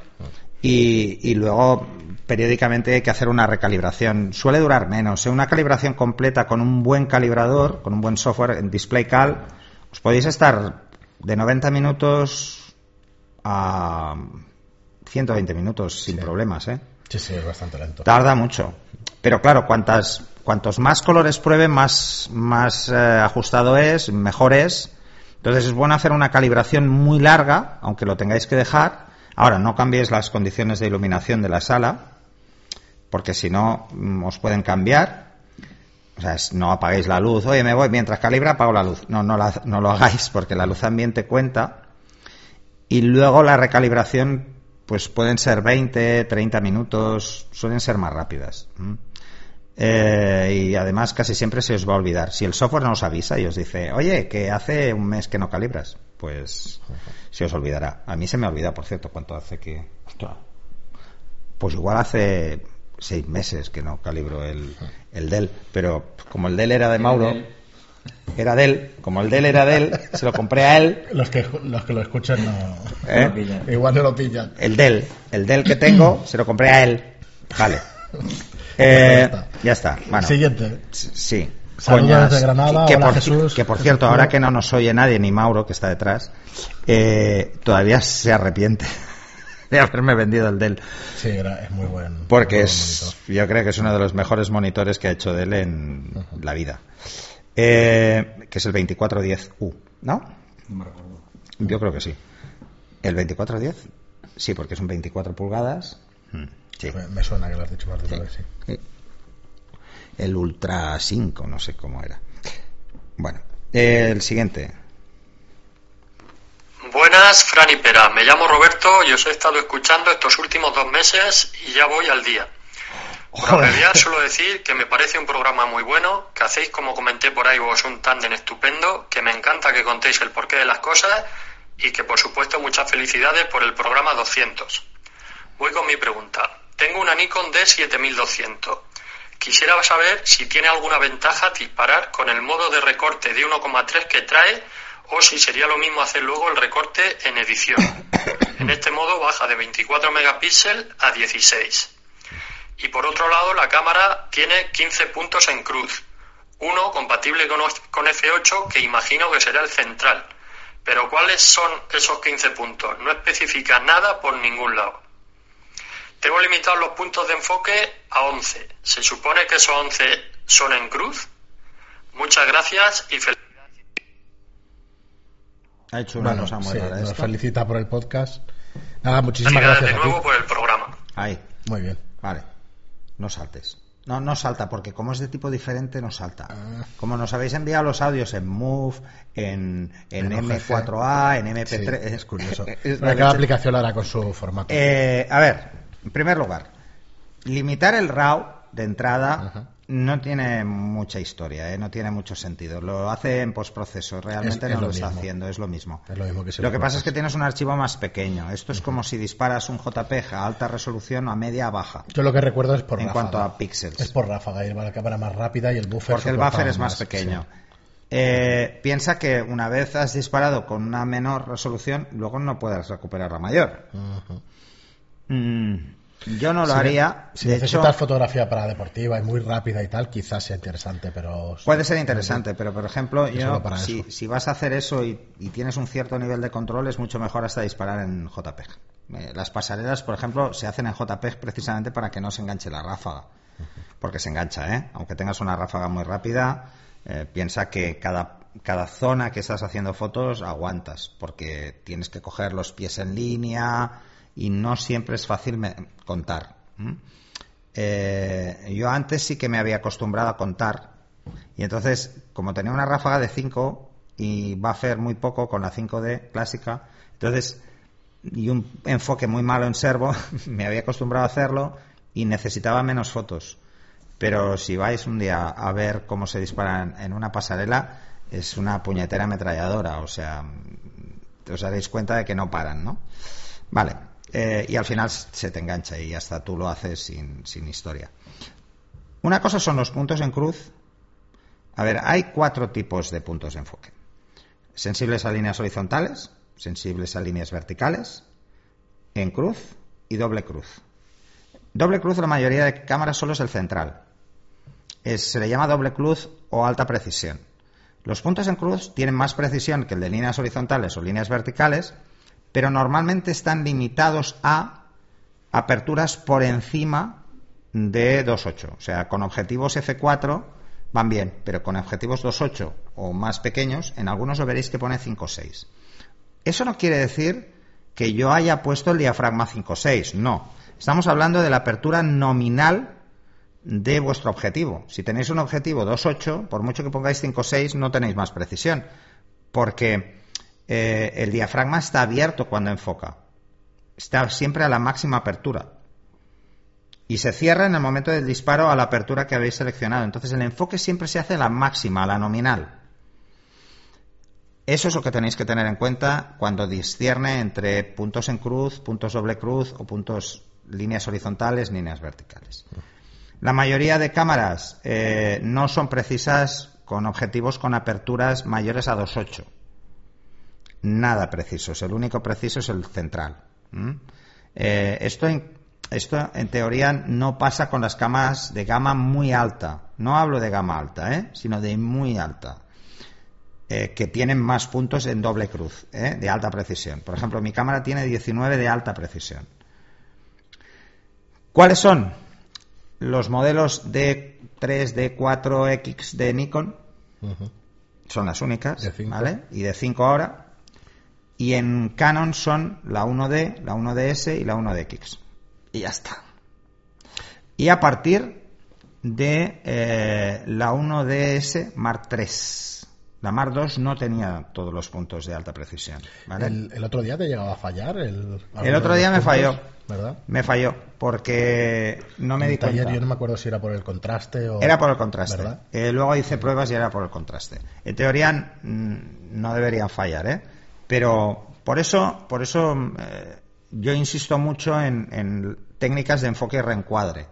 y, y luego periódicamente hay que hacer una recalibración. Suele durar menos. ¿eh? Una calibración completa con un buen calibrador, con un buen software en DisplayCal, os podéis estar de 90 minutos a 120 minutos sin problemas, ¿eh? Sí, sí, es bastante lento. Tarda mucho. Pero claro, cuantas, cuantos más colores pruebe, más, más eh, ajustado es, mejor es. Entonces es bueno hacer una calibración muy larga, aunque lo tengáis que dejar. Ahora, no cambiéis las condiciones de iluminación de la sala, porque si no, mm, os pueden cambiar. O sea, es- no apaguéis la luz. Oye, me voy, mientras calibra apago la luz. No, no, la- no lo hagáis, porque la luz ambiente cuenta. Y luego la recalibración, pues pueden ser 20, 30 minutos, suelen ser más rápidas. Eh, y además casi siempre se os va a olvidar. Si el software no os avisa y os dice, oye, que hace un mes que no calibras, pues se os olvidará. A mí se me olvida, por cierto, cuánto hace que... Pues igual hace seis meses que no calibro el, el Dell, pero como el Dell era de Mauro, era de él, como el Dell era de él, se lo compré a él, Los que, los que lo escuchan no. ¿eh? Igual no lo pillan. el Dell, el Dell que tengo, se lo compré a él. Vale. Eh, está. ya está. Bueno, Siguiente. Sí. Coñas. desde Granada, Que, hola, por, Jesús. que por cierto, ahora que no nos oye nadie, ni Mauro, que está detrás, eh, todavía se arrepiente de haberme vendido el Dell. Sí, es muy buen. Porque muy es, yo creo que es uno de los mejores monitores que ha hecho Dell en la vida. Eh, que es el 2410U, ¿no? No me recuerdo. Yo creo que sí. ¿El 2410? Sí, porque son 24 pulgadas. Mm, Sí. Me, me suena que lo has dicho más de una vez, sí. El Ultra 5, no sé cómo era. Bueno, el siguiente. Buenas, Fran y Pera. Me llamo Roberto y os he estado escuchando estos últimos dos meses y ya voy al día. Por abreviar, suelo decir que me parece un programa muy bueno, que hacéis, como comenté por ahí, vos un tándem estupendo, que me encanta que contéis el porqué de las cosas y que, por supuesto, muchas felicidades por el programa 200. Voy con mi pregunta. Tengo una Nikon D7200. Quisiera saber si tiene alguna ventaja disparar con el modo de recorte de 1,3 que trae o si sería lo mismo hacer luego el recorte en edición. En este modo baja de 24 megapíxeles a 16. Y por otro lado, la cámara tiene 15 puntos en cruz. Uno compatible con, con F8, que imagino que será el central. Pero ¿cuáles son esos 15 puntos? No especifica nada por ningún lado. Tengo limitados los puntos de enfoque a 11. ¿Se supone que esos 11 son en cruz? Muchas gracias y felicidades. Ha hecho una Bueno, cosa muy sí, rara nos felicita por el podcast. Nada, muchísimas gracias de a ti. nuevo por el programa. Ahí, Muy bien. vale. No saltes. No, no salta, porque como es de tipo diferente, no salta. Como nos habéis enviado los audios en Move, en, en, En OGG. M4A, en Sí, MP3. es curioso. La cada aplicación lo hará con su formato. Eh, a ver, en primer lugar, limitar el RAW de entrada no tiene mucha historia, ¿eh? no tiene mucho sentido. Lo hace en postproceso, realmente Es- es no lo lo, está haciendo, es lo mismo. Es lo mismo que Lo pasa es que tienes un archivo más pequeño. Esto es como si disparas un JPG a alta resolución o a media a baja. Yo lo que recuerdo es por en ráfaga. cuanto a píxeles. Es por ráfaga, y va la cámara más rápida y el buffer. Porque el buffer es más pequeño. Eh, piensa que una vez has disparado con una menor resolución, luego no puedes recuperar la mayor. Mm, yo no lo Si- haría. Si de necesitas hecho, fotografía para deportiva y muy rápida y tal, quizás sea interesante, pero. puede ser interesante, pero por ejemplo, yo, si, si vas a hacer eso y, y tienes un cierto nivel de control, es mucho mejor hasta disparar en JPEG. Eh, Las pasarelas, por ejemplo, se hacen en JPEG precisamente para que no se enganche la ráfaga. Porque se engancha, ¿eh? Aunque tengas una ráfaga muy rápida, eh, piensa que cada, cada zona que estás haciendo fotos aguantas, porque tienes que coger los pies en línea y no siempre es fácil contar. Eh, yo antes sí que me había acostumbrado a contar y entonces, como tenía una ráfaga de 5 y buffer muy poco con la 5D clásica, entonces y un enfoque muy malo en servo, me había acostumbrado a hacerlo y necesitaba menos fotos. Pero si vais un día a ver cómo se disparan en una pasarela, es una puñetera ametralladora, o sea, os daréis cuenta de que no paran, ¿no? Vale, eh, y al final se te engancha y hasta tú lo haces sin, sin historia. Una cosa son los puntos en cruz. A ver, hay cuatro tipos de puntos de enfoque. Sensibles a líneas horizontales, sensibles a líneas verticales, en cruz y doble cruz. Doble cruz la mayoría de cámaras solo es el central. Es- se le llama doble cruz o alta precisión. Los puntos en cruz tienen más precisión que el de líneas horizontales o líneas verticales, pero normalmente están limitados a aperturas por encima de 2.8. O sea, con objetivos F4 van bien, pero con objetivos 2.8 o más pequeños, en algunos lo veréis que pone 5.6. Eso no quiere decir que yo haya puesto el diafragma 5.6, no. Estamos hablando de la apertura nominal de vuestro objetivo. Si tenéis un objetivo 2.8, por mucho que pongáis 5.6, no tenéis más precisión, porque eh, el diafragma está abierto cuando enfoca. Está siempre a la máxima apertura. y se cierra en el momento del disparo a la apertura que habéis seleccionado. Entonces el enfoque siempre se hace a la máxima, a la nominal. Eso es lo que tenéis que tener en cuenta cuando discierne entre puntos en cruz, puntos doble cruz o puntos líneas horizontales, líneas verticales. La mayoría de cámaras eh, no son precisas con objetivos con aperturas mayores a 2.8. Nada precisos. El único preciso es el central. Eh, esto, en, esto, en teoría, no pasa con las cámaras de gama muy alta. No hablo de gama alta, ¿eh? sino de muy alta. Eh, que tienen más puntos en doble cruz, ¿eh? de alta precisión. Por ejemplo, mi cámara tiene 19 de alta precisión. ¿Cuáles son los modelos D3, D4, X de Nikon? Son las únicas, De. ¿vale? Y de 5 ahora. Y en Canon son la 1D, la 1DS y la 1DX. Y ya está. Y a partir de eh, la 1DS Mark III. La Mark II no tenía todos los puntos de alta precisión. ¿vale? El, el otro día te llegaba a fallar. El, El otro día me falló. ¿Verdad? Me falló porque no me En di taller cuenta. yo no me acuerdo si era por el contraste o. Era por el contraste. Eh, luego hice pruebas y era por el contraste. En teoría mm, no deberían fallar, ¿eh? Pero por eso, por eso eh, yo insisto mucho en, técnicas de enfoque y reencuadre.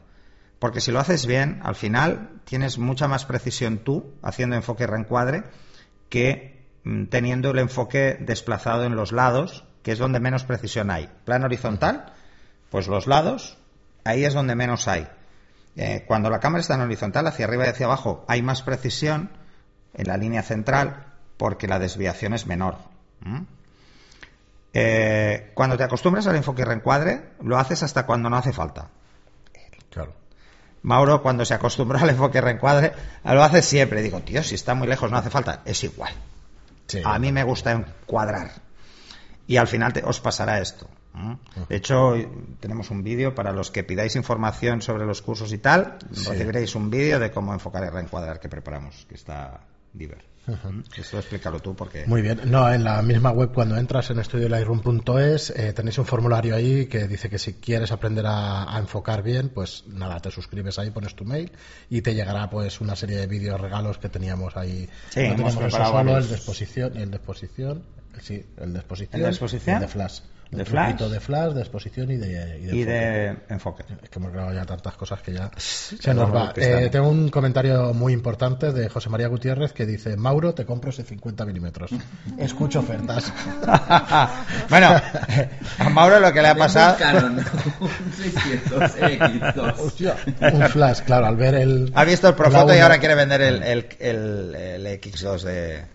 Porque si lo haces bien, al final tienes mucha más precisión tú haciendo enfoque y reencuadre que mm, teniendo el enfoque desplazado en los lados, que es donde menos precisión hay. Plano horizontal, pues los lados, ahí es donde menos hay. Eh, cuando la cámara está en horizontal, hacia arriba y hacia abajo, hay más precisión en la línea central porque la desviación es menor. ¿Mm? Eh, cuando te acostumbras al enfoque y reencuadre, lo haces hasta cuando no hace falta. Claro. Mauro, cuando se acostumbró al enfoque y reencuadre, lo hace siempre. Digo, tío, si está muy lejos no hace falta. Es igual. Sí, A mí me gusta encuadrar. Y al final te- os pasará esto. De hecho, tenemos un vídeo para los que pidáis información sobre los cursos y tal. Sí. Recibiréis un vídeo de cómo enfocar y reencuadrar que preparamos, que está diver. Esto explícalo tú porque... Muy bien. No, en la misma web, cuando entras en estudiolightroom.es, eh, tenéis un formulario ahí que dice que si quieres aprender a, a enfocar bien, pues nada, te suscribes ahí, pones tu mail y te llegará pues una serie de vídeos regalos que teníamos ahí. Sí, no hemos eso preparado solo, el de exposición, el de exposición, sí, el de exposición, ¿El de exposición? el de flash. ¿De Un flash? de flash, de exposición y de, y de Y enfoque. de enfoque. Es que hemos grabado ya tantas cosas que ya se nos va. Eh, tengo un comentario muy importante de José María Gutiérrez que dice: Mauro, te compro ese 50 milímetros. Escucho ofertas. bueno, a Mauro lo que le ha pasado... Canon, un 600 X2. Hostia, un flash, claro, al ver el. Ha visto el Profoto y ahora quiere vender el, el, el- el X2 de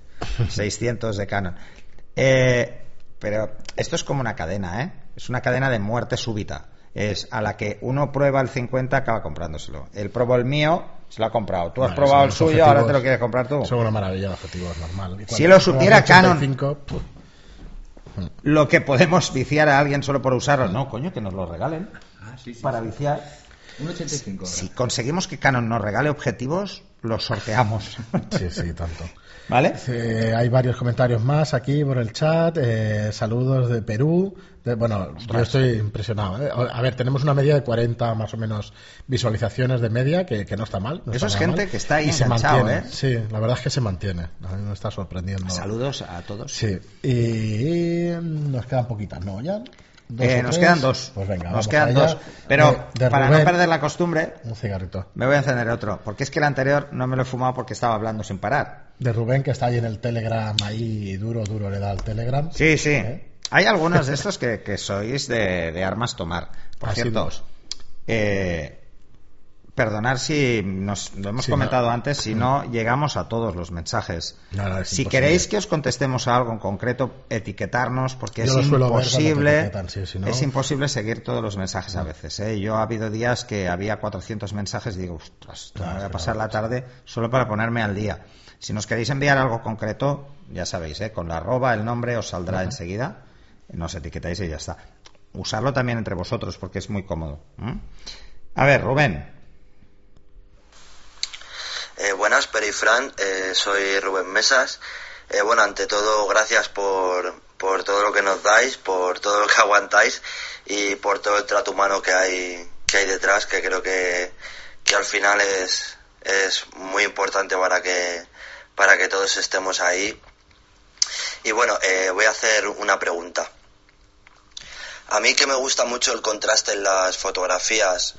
600 de Canon. Eh, pero esto es como una cadena, ¿eh? Es una cadena de muerte súbita. Es a la que uno prueba el 50 acaba comprándoselo. Él probó el mío, se lo ha comprado. Tú has probado el suyo, ahora te lo quieres comprar tú. Son una maravilla de objetivos, normal. Si lo supiera Canon. 85, puf, Lo que podemos viciar a alguien solo por usarlo, no, coño, que nos lo regalen. Ah, sí, sí. Para sí. viciar. Un 85. Si conseguimos que Canon nos regale objetivos, los sorteamos. Sí, sí, tanto. ¿Vale? Eh, hay varios comentarios más aquí por el chat. eh, saludos de Perú. De- bueno, yo estoy impresionado. ¿eh? A ver, tenemos una media de 40 más o menos visualizaciones de media, que, que no está mal. no Eso es gente mal. que está ahí Y se mantiene. ¿eh? Sí, la verdad es que se mantiene. A mí me está sorprendiendo. Saludos a todos. Sí, y nos quedan poquitas, ¿no? ¿Ya? ¿Dos Eh, nos tres? quedan dos. Pues venga, nos quedan dos. Pero De- de para Rubén, no perder la costumbre, Un cigarrito. me voy a encender otro. Porque es que el anterior no me lo he fumado porque estaba hablando sin parar. De Rubén, que está ahí en el Telegram, ahí duro, duro le da al Telegram. Sí, sí. ¿Eh? Hay algunos de estos que, que sois de, de armas tomar. Por Ah, cierto, eh, perdonar si nos lo hemos Sí, comentado no. antes, si no llegamos a todos los mensajes. No, si queréis que os contestemos a algo en concreto, etiquetarnos, porque Yo es imposible. sí, si Es imposible seguir todos los mensajes a veces. ¿eh? Yo ha habido días que había 400 mensajes y digo, ostras, me voy a pasar la tarde solo para ponerme al día. Si nos queréis enviar algo concreto, ya sabéis, ¿eh? con la arroba, el nombre os saldrá enseguida, nos etiquetáis y ya está. Usarlo también entre vosotros porque es muy cómodo. A ver, Rubén, Eh, buenas, Peri Fran, eh, soy Rubén Mesas. Eh, bueno, ante todo, gracias por, por todo lo que nos dais, por todo lo que aguantáis y por todo el trato humano que hay, que hay detrás, que creo que, que al final es, es muy importante para que, para que todos estemos ahí. Y bueno, voy a hacer una pregunta. A mí que me gusta mucho el contraste en las fotografías,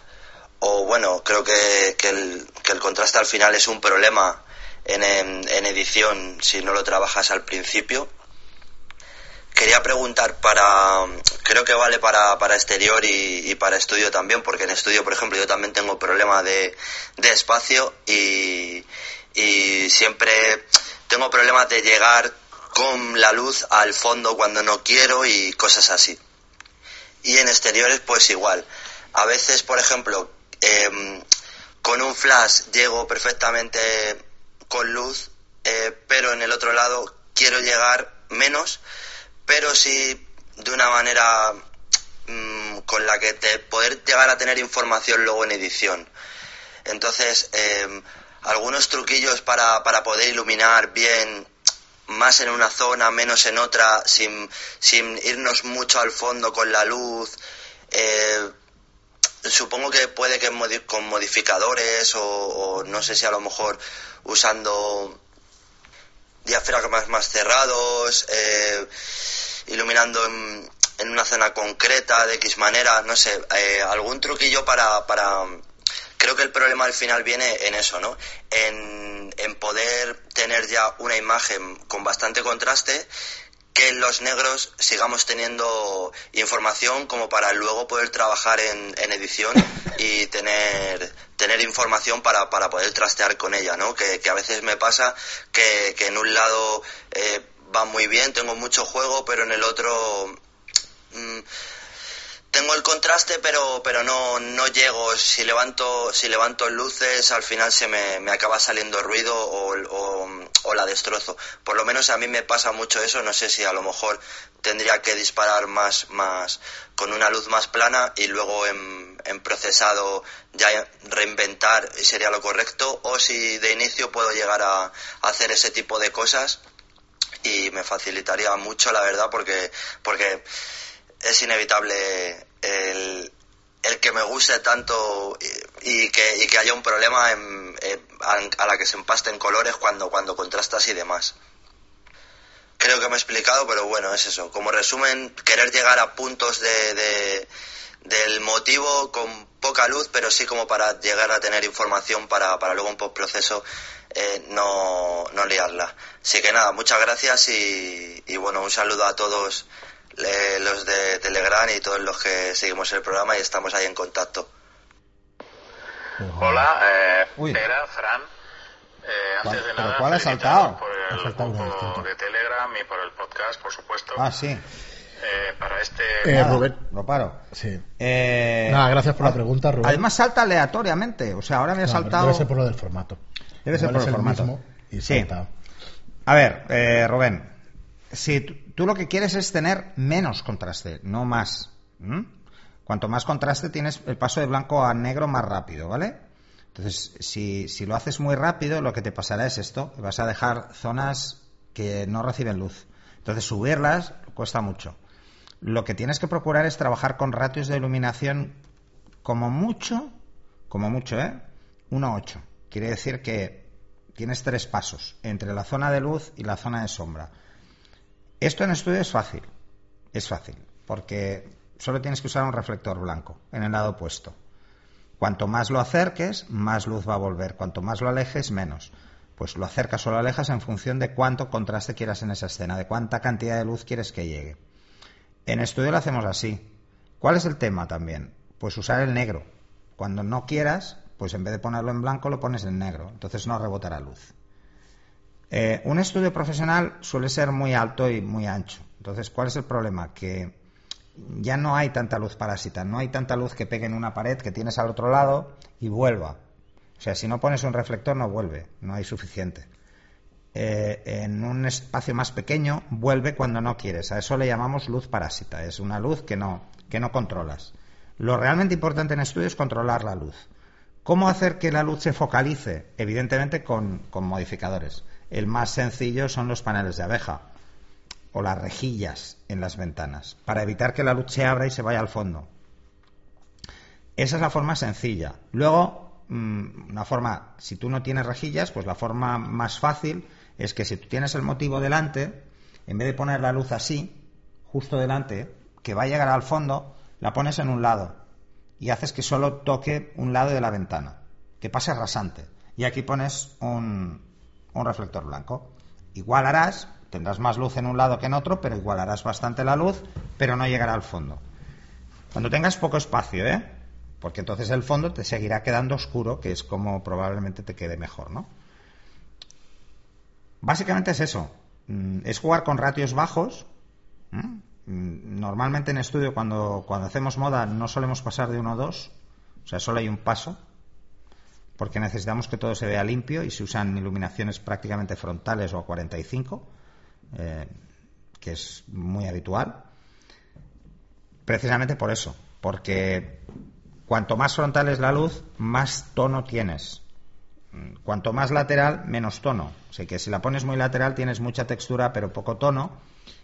o bueno, creo que, que, el, contraste al final es un problema en, en, en edición si no lo trabajas al principio. Quería preguntar para, creo que vale para, para exterior y, y, para estudio también, porque en estudio, por ejemplo, yo también tengo problema de, de espacio y, y siempre tengo problemas de llegar con la luz al fondo cuando no quiero y cosas así. Y en exteriores pues igual. A veces, por ejemplo, eh, con un flash llego perfectamente con luz, eh, pero en el otro lado quiero llegar menos, pero sí de una manera mmm, con la que te poder llegar a tener información luego en edición. Entonces, eh, algunos truquillos para, para poder iluminar bien más en una zona, menos en otra, sin, sin irnos mucho al fondo con la luz. Eh, supongo que puede que con modificadores o, o, no sé si a lo mejor usando diafragmas más cerrados, eh, iluminando en, una zona concreta de X manera, no sé, eh, algún truquillo para, para creo que el problema al final viene en eso, ¿no? En, poder tener ya una imagen con bastante contraste que los negros sigamos teniendo información como para luego poder trabajar en, en edición y tener, tener información para, para, poder trastear con ella, ¿no? Que, que a veces me pasa que, que en un lado eh, va muy bien, tengo mucho juego, pero en el otro... Mmm, tengo el contraste pero pero no no llego. Si levanto si levanto luces al final se me, me acaba saliendo ruido o, o, o, la destrozo. Por lo menos a mí me pasa mucho eso. No sé si a lo mejor tendría que disparar más más con una luz más plana y luego en, procesado ya reinventar sería lo correcto o si de inicio puedo llegar a, a hacer ese tipo de cosas y me facilitaría mucho la verdad porque porque es inevitable el, el, que me guste tanto y, que, y que, haya un problema en, a la que se empasten colores cuando, cuando contrastas y demás. Creo que me he explicado, pero bueno, es eso. Como resumen, querer llegar a puntos de, de, del motivo con poca luz, pero sí como para llegar a tener información para, para luego un postproceso eh, no, no liarla. Así que nada, muchas gracias y, y bueno, un saludo a todos eh, los de Telegram y todos los que seguimos el programa y estamos ahí en contacto. Hola, eh, Pera, Fran. Eh, antes de nada, ¿cuál ha saltado? por el saltado grupo de Telegram y por el podcast, por supuesto. Ah, sí. Eh, para este. Eh, Nada, Rubén. Lo paro. Sí. Eh, Nada, gracias por la pregunta, Rubén. Además salta aleatoriamente. O sea, ahora me ha saltado. Debe ser por lo del formato. Debe ser por el formato. mismo y Sí. A ver, eh, Rubén, si tú, lo que quieres es tener menos contraste, no más. Cuanto más contraste tienes el paso de blanco a negro más rápido, ¿vale? Entonces, si, si lo haces muy rápido, lo que te pasará es esto, vas a dejar zonas que no reciben luz. Entonces, subirlas cuesta mucho. Lo que tienes que procurar es trabajar con ratios de iluminación como mucho, como mucho, ¿eh? 1,8. Quiere decir que tienes tres pasos entre la zona de luz y la zona de sombra. Esto en estudio es fácil, es fácil, porque solo tienes que usar un reflector blanco en el lado opuesto. Cuanto más lo acerques, más luz va a volver. Cuanto más lo alejes, menos. Pues lo acercas o lo alejas en función de cuánto contraste quieras en esa escena, de cuánta cantidad de luz quieres que llegue. En estudio lo hacemos así. ¿Cuál es el tema también? Pues usar el negro. Cuando no quieras, pues en vez de ponerlo en blanco lo pones en negro. Entonces no rebotará luz. Eh, un estudio profesional suele ser muy alto y muy ancho. Entonces, ¿cuál es el problema? Que ya no hay tanta luz parásita, no hay tanta luz que pegue en una pared que tienes al otro lado y vuelva. O sea, si no pones un reflector no vuelve, no hay suficiente. Eh, en un espacio más pequeño vuelve cuando no quieres. A eso le llamamos luz parásita. Es una luz que no, que no controlas. Lo realmente importante en estudio es controlar la luz. ¿Cómo hacer que la luz se focalice? Evidentemente con, con modificadores. El más sencillo son los paneles de abeja o las rejillas en las ventanas, para evitar que la luz se abra y se vaya al fondo. Esa es la forma sencilla. Luego, mm, una forma, si tú no tienes rejillas, pues la forma más fácil es que si tú tienes el motivo delante, en vez de poner la luz así, justo delante, que va a llegar al fondo, la pones en un lado y haces que solo toque un lado de la ventana, que pase rasante. Y aquí pones un, un reflector blanco. Igual harás, tendrás más luz en un lado que en otro, pero igualarás bastante la luz, pero no llegará al fondo. Cuando tengas poco espacio, ¿eh? Porque entonces el fondo te seguirá quedando oscuro, que es como probablemente te quede mejor, ¿no? Básicamente es eso. Mm, Es jugar con ratios bajos. ¿m? Mm, Normalmente en estudio, cuando, cuando hacemos moda, no solemos pasar de uno a dos. O sea, solo hay un paso. Porque necesitamos que todo se vea limpio y se usan iluminaciones prácticamente frontales o a 45, eh, que es muy habitual. Precisamente por eso. Porque cuanto más frontal es la luz, más tono tienes. Cuanto más lateral, menos tono. O sea que si la pones muy lateral tienes mucha textura pero poco tono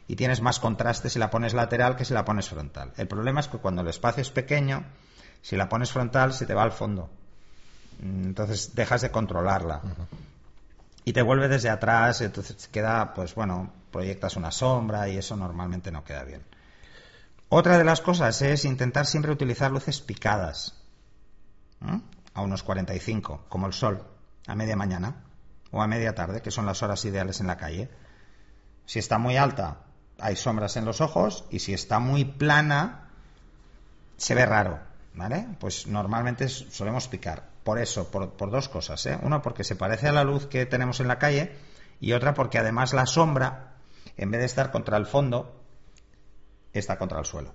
y tienes más contraste si la pones lateral que si la pones frontal. El problema es que cuando el espacio es pequeño, si la pones frontal se te va al fondo. Mm, Entonces dejas de controlarla. Y te vuelve desde atrás, entonces queda, pues bueno, proyectas una sombra y eso normalmente no queda bien. Otra de las cosas es intentar siempre utilizar luces picadas. ¿m? A unos 45, como el sol, a media mañana o a media tarde, que son las horas ideales en la calle. Si está muy alta, hay sombras en los ojos y si está muy plana, se ve raro, ¿vale? Pues normalmente solemos picar. Por eso, por, por dos cosas, ¿eh? Una porque se parece a la luz que tenemos en la calle y otra porque además la sombra, en vez de estar contra el fondo, está contra el suelo.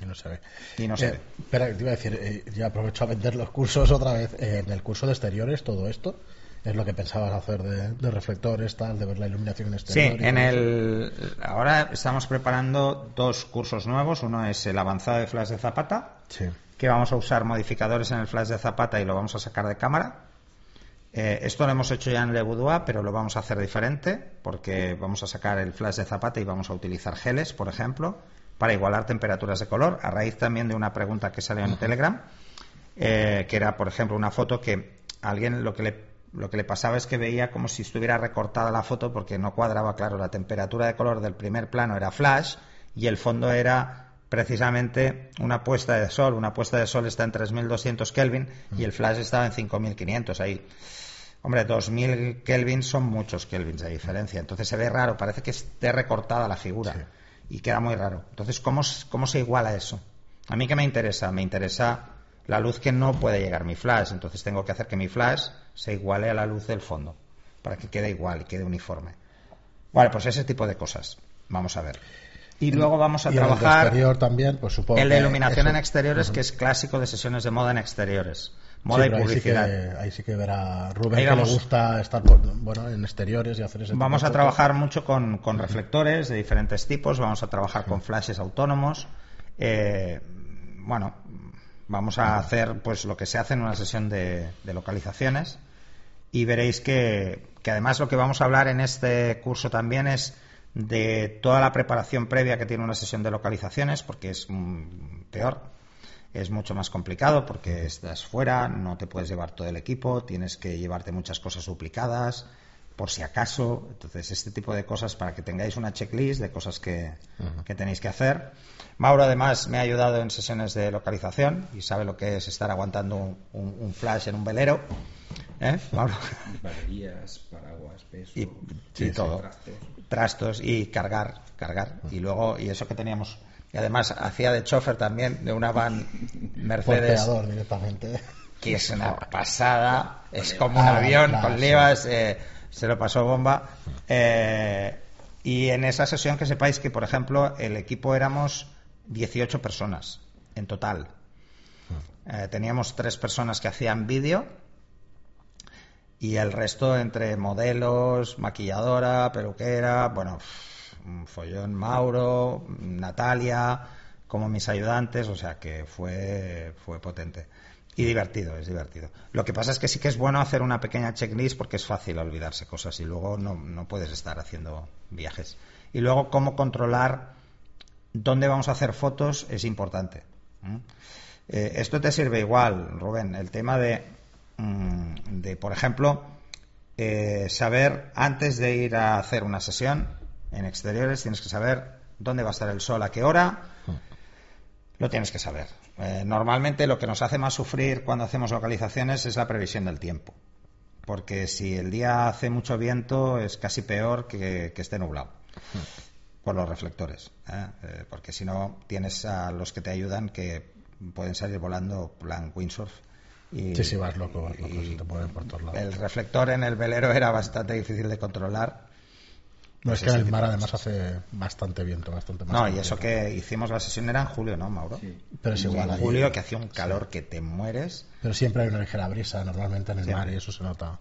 Y no se ve. Y no se Eh, ve. Espera, te iba a decir, eh, ya aprovecho a vender los cursos otra vez. Eh, en el curso de exteriores, todo esto es lo que pensabas hacer de, de reflectores, tal, de ver la iluminación en Sí, exterior. y en el ahora estamos preparando dos cursos nuevos. Uno es el avanzado de flash de Zapata, Sí. Que vamos a usar modificadores en el flash de Zapata y lo vamos a sacar de cámara. Eh, esto lo hemos hecho ya en Le Boudoir, pero lo vamos a hacer diferente porque vamos a sacar el flash de Zapata y vamos a utilizar geles, por ejemplo, para igualar temperaturas de color, a raíz también de una pregunta que salió en Telegram, eh, que era, por ejemplo, una foto que a alguien lo que le lo que le pasaba es que veía como si estuviera recortada la foto porque no cuadraba, claro, la temperatura de color del primer plano era flash y el fondo era precisamente una puesta de sol. Una puesta de sol está en 3200 Kelvin y el flash estaba en 5500 ahí. Hombre, 2000 Kelvin son muchos Kelvins de diferencia. Entonces se ve raro, parece que esté recortada la figura y queda muy raro. Entonces, ¿cómo, ¿cómo se iguala eso? A mí, ¿qué me interesa? Me interesa la luz que no puede llegar mi flash. Entonces, tengo que hacer que mi flash se iguale a la luz del fondo para que quede igual y quede uniforme. Vale, pues ese tipo de cosas. Vamos a ver. Y luego vamos a Y el trabajar exterior también, pues supongo el de que iluminación eso- en exteriores, que es clásico de sesiones de moda en exteriores. Moda Sí, y pero ahí sí publicidad. que- Ahí sí que verá Rubén Ahí que vamos- le gusta estar por- bueno, en exteriores y hacer ese tipo Vamos de a trabajar mucho con, con reflectores de diferentes tipos, vamos a trabajar con flashes autónomos. eh, bueno, vamos a hacer pues lo que se hace en una sesión de, de localizaciones y veréis que, que además lo que vamos a hablar en este curso también es de toda la preparación previa que tiene una sesión de localizaciones, porque es mm, peor, es mucho más complicado porque estás fuera, no te puedes llevar todo el equipo, tienes que llevarte muchas cosas duplicadas, por si acaso. Entonces, este tipo de cosas para que tengáis una checklist de cosas que, que tenéis que hacer. Mauro, además, me ha ayudado en sesiones de localización y sabe lo que es estar aguantando un, un- un flash en un velero. ¿Eh, Mauro? Baterías, paraguas, peso. y, y todo. Trastos y cargar cargar. Y luego y eso que teníamos y además hacía de chofer también de una van Mercedes directamente. que es una pasada es como un Ah, avión claro, con sí. levas eh, se lo pasó bomba. Eh, y en esa sesión que sepáis que por ejemplo el equipo éramos 18 personas en total. Eh, teníamos tres personas que hacían vídeo y el resto entre modelos, maquilladora, peluquera, bueno, follón Mauro, Natalia, como mis ayudantes, o sea que fue, fue potente. Y divertido, es divertido. Lo que pasa es que sí que es bueno hacer una pequeña checklist porque es fácil olvidarse cosas y luego no, no puedes estar haciendo viajes. Y luego cómo controlar dónde vamos a hacer fotos es importante. Eh, esto te sirve igual, Rubén, el tema de, de por ejemplo, eh, saber antes de ir a hacer una sesión en exteriores, tienes que saber dónde va a estar el sol, a qué hora, lo tienes que saber. Eh, normalmente lo que nos hace más sufrir cuando hacemos localizaciones es la previsión del tiempo. Porque si el día hace mucho viento es casi peor que, esté nublado. Por los reflectores. Eh, porque si no tienes a los que te ayudan que pueden salir volando plan windsurf. Y, Sí, sí, vas loco, vas loco, se te ponen por todos lados. El reflector en el velero era bastante difícil de controlar. No, es que en el mar de además cosas. hace bastante viento, bastante más. No, y eso viento. que hicimos la sesión era en julio, ¿no, Mauro? Pero es igual En julio que hacía un calor que te mueres. Pero siempre hay una ligera brisa normalmente en el Siempre. mar y eso se nota.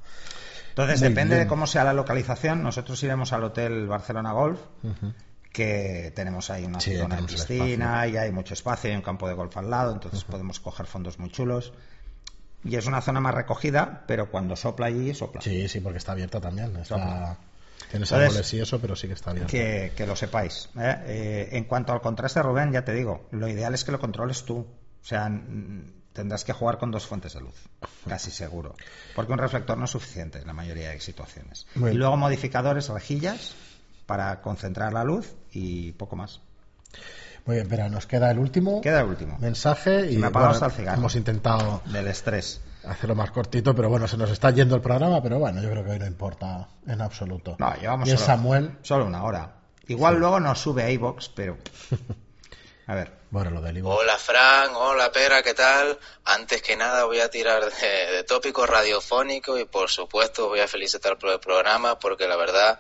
Entonces, Muy depende bien. de cómo sea la localización. Nosotros iremos al Hotel Barcelona Golf, Ujú. que tenemos ahí una Sí, zona de piscina y hay mucho espacio y un campo de golf al lado, entonces podemos coger fondos muy chulos. Y es una zona más recogida, pero cuando sopla allí, sopla. Sí, sí, porque está abierta también. Está... Tienes árboles y eso, pero sí que está abierta. Que, que lo sepáis. ¿eh? Eh, en cuanto al contraste, Rubén, ya te digo, lo ideal es que lo controles tú. O sea, tendrás que jugar con dos fuentes de luz, casi seguro. Porque un reflector no es suficiente en la mayoría de situaciones. Bueno. Y luego modificadores, rejillas, para concentrar la luz y poco más. Muy bien, espera, nos queda el último Queda el último. mensaje y me bueno, hemos intentado Del estrés. hacerlo más cortito, pero bueno, se nos está yendo el programa, pero bueno, yo creo que hoy no importa en absoluto. No, llevamos y solo, Samuel, solo una hora. Igual luego nos sube a iVox, pero... A ver. bueno, lo del Ivo. Hola Fran, hola Pera, ¿qué tal? Antes que nada voy a tirar de, de tópico radiofónico y por supuesto voy a felicitar por el programa porque la verdad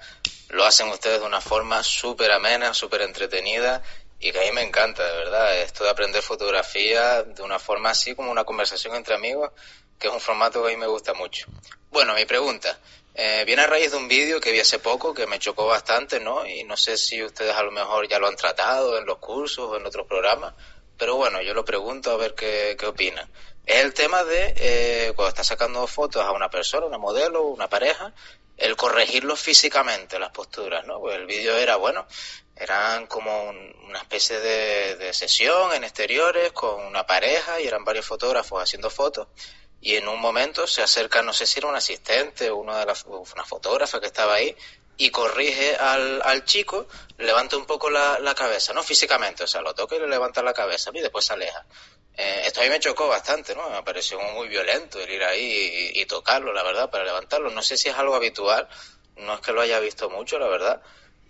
lo hacen ustedes de una forma súper amena, súper entretenida y que a mí me encanta, de verdad. Esto de aprender fotografía de una forma así como una conversación entre amigos, que es un formato que a mí me gusta mucho. Bueno, mi pregunta. Eh, viene a raíz de un vídeo que vi hace poco que me chocó bastante, ¿no? Y no sé si ustedes a lo mejor ya lo han tratado en los cursos o en otros programas, pero bueno, yo lo pregunto a ver qué, qué opinan. Es el tema de eh, cuando estás sacando fotos a una persona, una modelo, una pareja, el corregirlo físicamente, las posturas, ¿no? Pues el vídeo era, bueno, eran como un- una especie de, sesión en exteriores con una pareja y eran varios fotógrafos haciendo fotos y en un momento se acerca, no sé si era un asistente o una una fotógrafa que estaba ahí y corrige al, chico, levanta un poco la, la cabeza, no físicamente, o sea, lo toca y le levanta la cabeza y después se aleja. Eh, esto a mí me chocó bastante, ¿no? Me pareció muy violento el ir ahí y, y tocarlo, la verdad, para levantarlo. No sé si es algo habitual, no es que lo haya visto mucho, la verdad.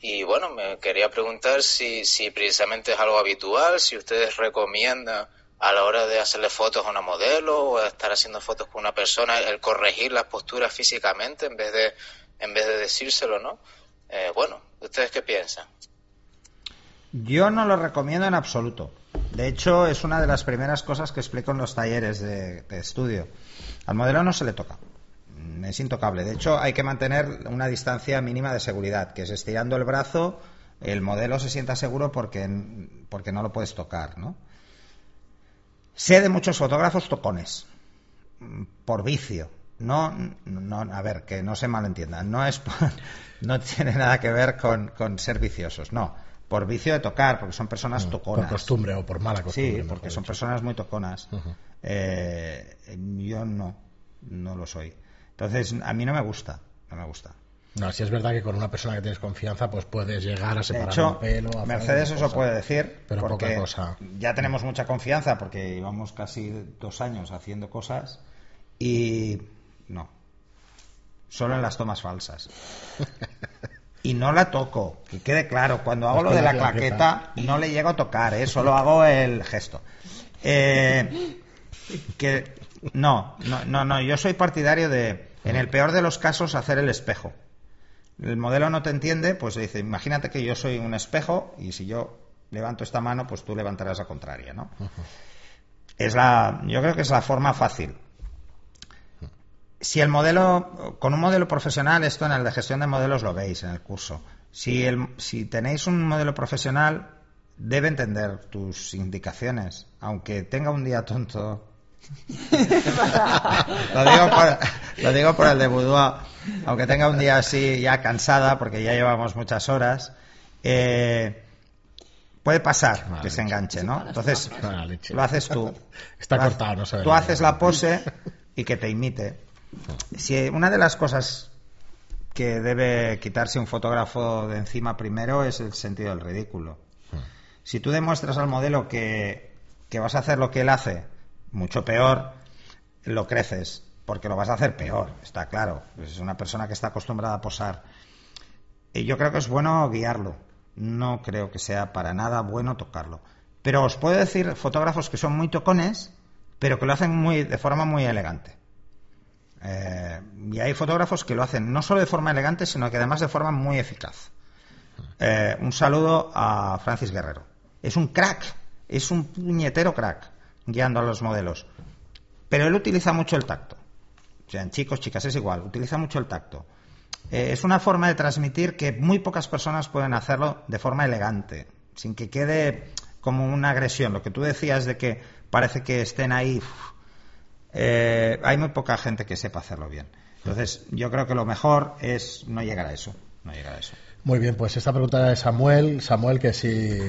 Y bueno, me quería preguntar si, si precisamente es algo habitual, si ustedes recomiendan a la hora de hacerle fotos a una modelo o estar haciendo fotos con una persona, el corregir las posturas físicamente en vez de, en vez de decírselo, ¿no? Eh, bueno, ¿ustedes qué piensan? Yo no lo recomiendo en absoluto. De hecho, es una de las primeras cosas que explico en los talleres de, de estudio. Al modelo no se le toca. Es intocable. De hecho, hay que mantener una distancia mínima de seguridad, que es estirando el brazo, el modelo se sienta seguro porque, porque no lo puedes tocar, ¿no? Sé de muchos fotógrafos tocones, por vicio. No, no, a ver, que no se malentiendan. No es, no tiene nada que ver con, con ser viciosos, no. Por vicio de tocar, porque son personas toconas. Mm, por costumbre o por mala costumbre. Sí, porque son dicho. personas muy toconas. Eh, yo no, no lo soy. Entonces, a mí no me gusta, no me gusta. No, si es verdad que con una persona que tienes confianza, pues puedes llegar a De separar hecho, un pelo. a Mercedes eso cosa. puede decir, Pero porque poca cosa. ya tenemos mucha confianza porque llevamos casi dos años haciendo cosas y no, solo en las tomas falsas. Y no la toco, que quede claro, cuando hago lo de la claqueta. claqueta no le llego a tocar, ¿eh? solo hago el gesto. Eh, que no, no, no, no, yo soy partidario de, en el peor de los casos, hacer el espejo. El modelo no te entiende, pues dice, imagínate que yo soy un espejo y si yo levanto esta mano, pues tú levantarás la contraria, ¿no? Es la, yo creo que es la forma fácil. Si el modelo, con un modelo profesional, esto en el de gestión de modelos lo veis en el curso. Si, el, si tenéis un modelo profesional, debe entender tus indicaciones, aunque tenga un día tonto. lo, digo por, lo digo por el de Boudoir, aunque tenga un día así ya cansada, porque ya llevamos muchas horas. eh, puede pasar que se enganche, ¿no? Entonces, lo haces tú. Está ha- cortado, no ve Tú haces la pose y que te imite. Si una de las cosas que debe quitarse un fotógrafo de encima primero es el sentido del ridículo. Si tú demuestras al modelo que, que vas a hacer lo que él hace, mucho peor, lo creces, porque lo vas a hacer peor, está claro. Es una persona que está acostumbrada a posar. Y yo creo que es bueno guiarlo. No creo que sea para nada bueno tocarlo. Pero os puedo decir fotógrafos que son muy tocones, pero que lo hacen muy, de forma muy elegante. Eh, y hay fotógrafos que lo hacen no solo de forma elegante, sino que además de forma muy eficaz. Eh, un saludo a Francis Guerrero. Es un crack, es un puñetero crack guiando a los modelos. Pero él utiliza mucho el tacto. Sean chicos, chicas, es igual, utiliza mucho el tacto. Eh, es una forma de transmitir que muy pocas personas pueden hacerlo de forma elegante, sin que quede como una agresión. Lo que tú decías de que parece que estén ahí. eh, hay muy poca gente que sepa hacerlo bien. Entonces, yo creo que lo mejor es no llegar a eso. No llegar a eso. Muy bien, pues esta pregunta de Samuel, Samuel que sí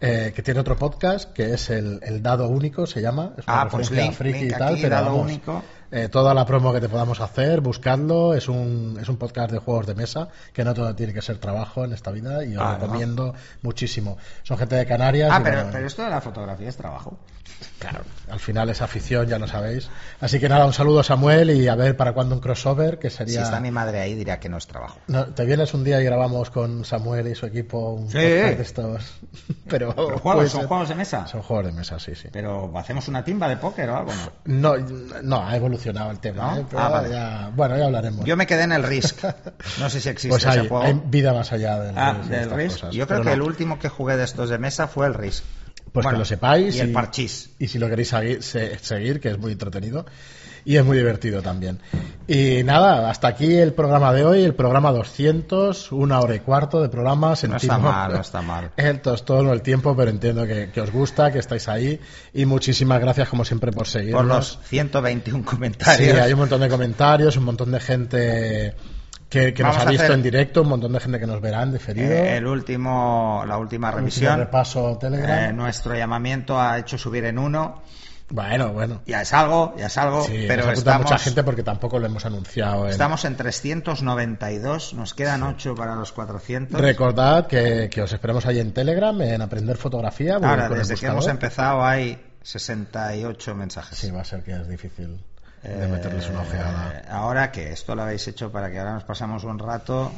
eh, que tiene otro podcast que es el, el Dado Único, se llama, es una Ah, pues link- friki link y tal, aquí, pero Dado vamos, Único. Eh, toda la promo que te podamos hacer, buscadlo, es un, es un podcast de juegos de mesa, que no todo tiene que ser trabajo en esta vida y os Ah, ¿no? recomiendo muchísimo. Son gente de Canarias. Ah, pero, bueno, pero esto de la fotografía es trabajo. Claro, al final es afición, ya lo sabéis. Así que nada, un saludo a Samuel y a ver para cuándo un crossover, que Si sería... está mi madre ahí, dirá que no es trabajo. No, te vienes un día y grabamos con Samuel y su equipo un Sí. podcast de estos. Pero, Pero juegos, puede son ser- juegos de mesa. Son juegos de mesa, sí, sí. Pero hacemos una timba de póker o algo, ¿no? No, no, ha evolucionado el tema. ¿No? ¿eh? Pero Ah, vale. ya- bueno, ya hablaremos. Yo me quedé en el Risk. No sé si existe pues hay, ese juego. hay vida más allá del, Ah, Risk y del Risk. cosas. Yo creo que no. el último que jugué de estos de mesa fue el Risk. Pues Bueno, que lo sepáis. Y el parchís. Y si lo queréis segui- se- seguir, que es muy entretenido. Y es muy divertido también. Y nada, hasta aquí el programa de hoy, el programa 200, una hora y cuarto de programa. No Sentimos está mal, no está mal. el tostón o el tiempo, pero entiendo que, que os gusta, que estáis ahí. Y muchísimas gracias, como siempre, por seguirnos. Por los 121 Sí, comentarios. hay un montón de comentarios, un montón de gente que, que nos ha visto en directo, un montón de gente que nos verá en diferido. Eh, el último, la última revisión. repaso Telegram. Eh, nuestro llamamiento ha hecho subir en uno. Bueno, bueno. Ya es algo, ya es algo, Sí, pero nos estamos, mucha gente porque tampoco lo hemos anunciado. en- estamos en 392, nos quedan 8 para los 400. Recordad que, que os esperamos ahí en Telegram, en aprender fotografía. Ahora, desde que hemos empezado hay 68 mensajes. Sí, va a ser que es difícil de Eh, meterles una ojeada. Ahora que esto lo habéis hecho para que ahora nos pasamos un rato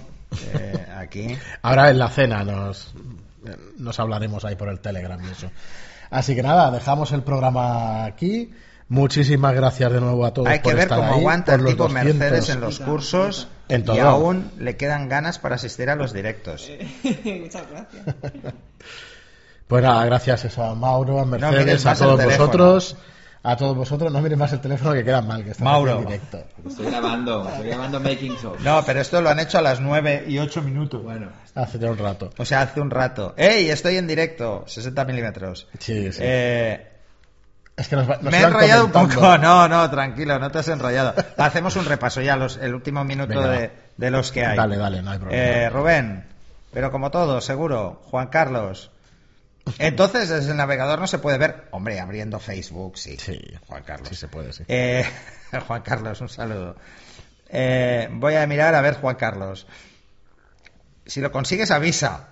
eh, aquí. Ahora en la cena nos, nos hablaremos ahí por el Telegram y eso. Así que nada, dejamos el programa aquí. Muchísimas gracias de nuevo a todos. Hay que por ver estar cómo ahí, aguanta el tipo 200. Mercedes en los cursos En y aún le quedan ganas para asistir a los directos. Muchas gracias. Pues nada, gracias eso a Mauro, a Mercedes, a todos teléfono. vosotros. A todos vosotros, no mires más el teléfono que queda mal, que estamos Mauro. en directo. Estoy grabando, estoy grabando Making of. No, pero esto lo han hecho a las 9 y 8 minutos. Bueno, Hace ya un rato. O sea, hace un rato. ¡Ey! Estoy en directo, 60 milímetros. Sí, sí. Eh, es que nos, va- nos me he enrollado un poco. No, no, tranquilo, no te has enrollado. Hacemos un repaso ya, los, el último minuto Venga, de, de los que hay. Dale, dale, no hay problema. Eh, Rubén, pero como todo, seguro. Juan Carlos. Entonces, desde el navegador no se puede ver. Hombre, abriendo Facebook, sí. Sí, Juan Carlos. Sí se puede, sí. Eh, Juan Carlos, un saludo. Eh, voy a mirar a ver, Juan Carlos. Si lo consigues, avisa.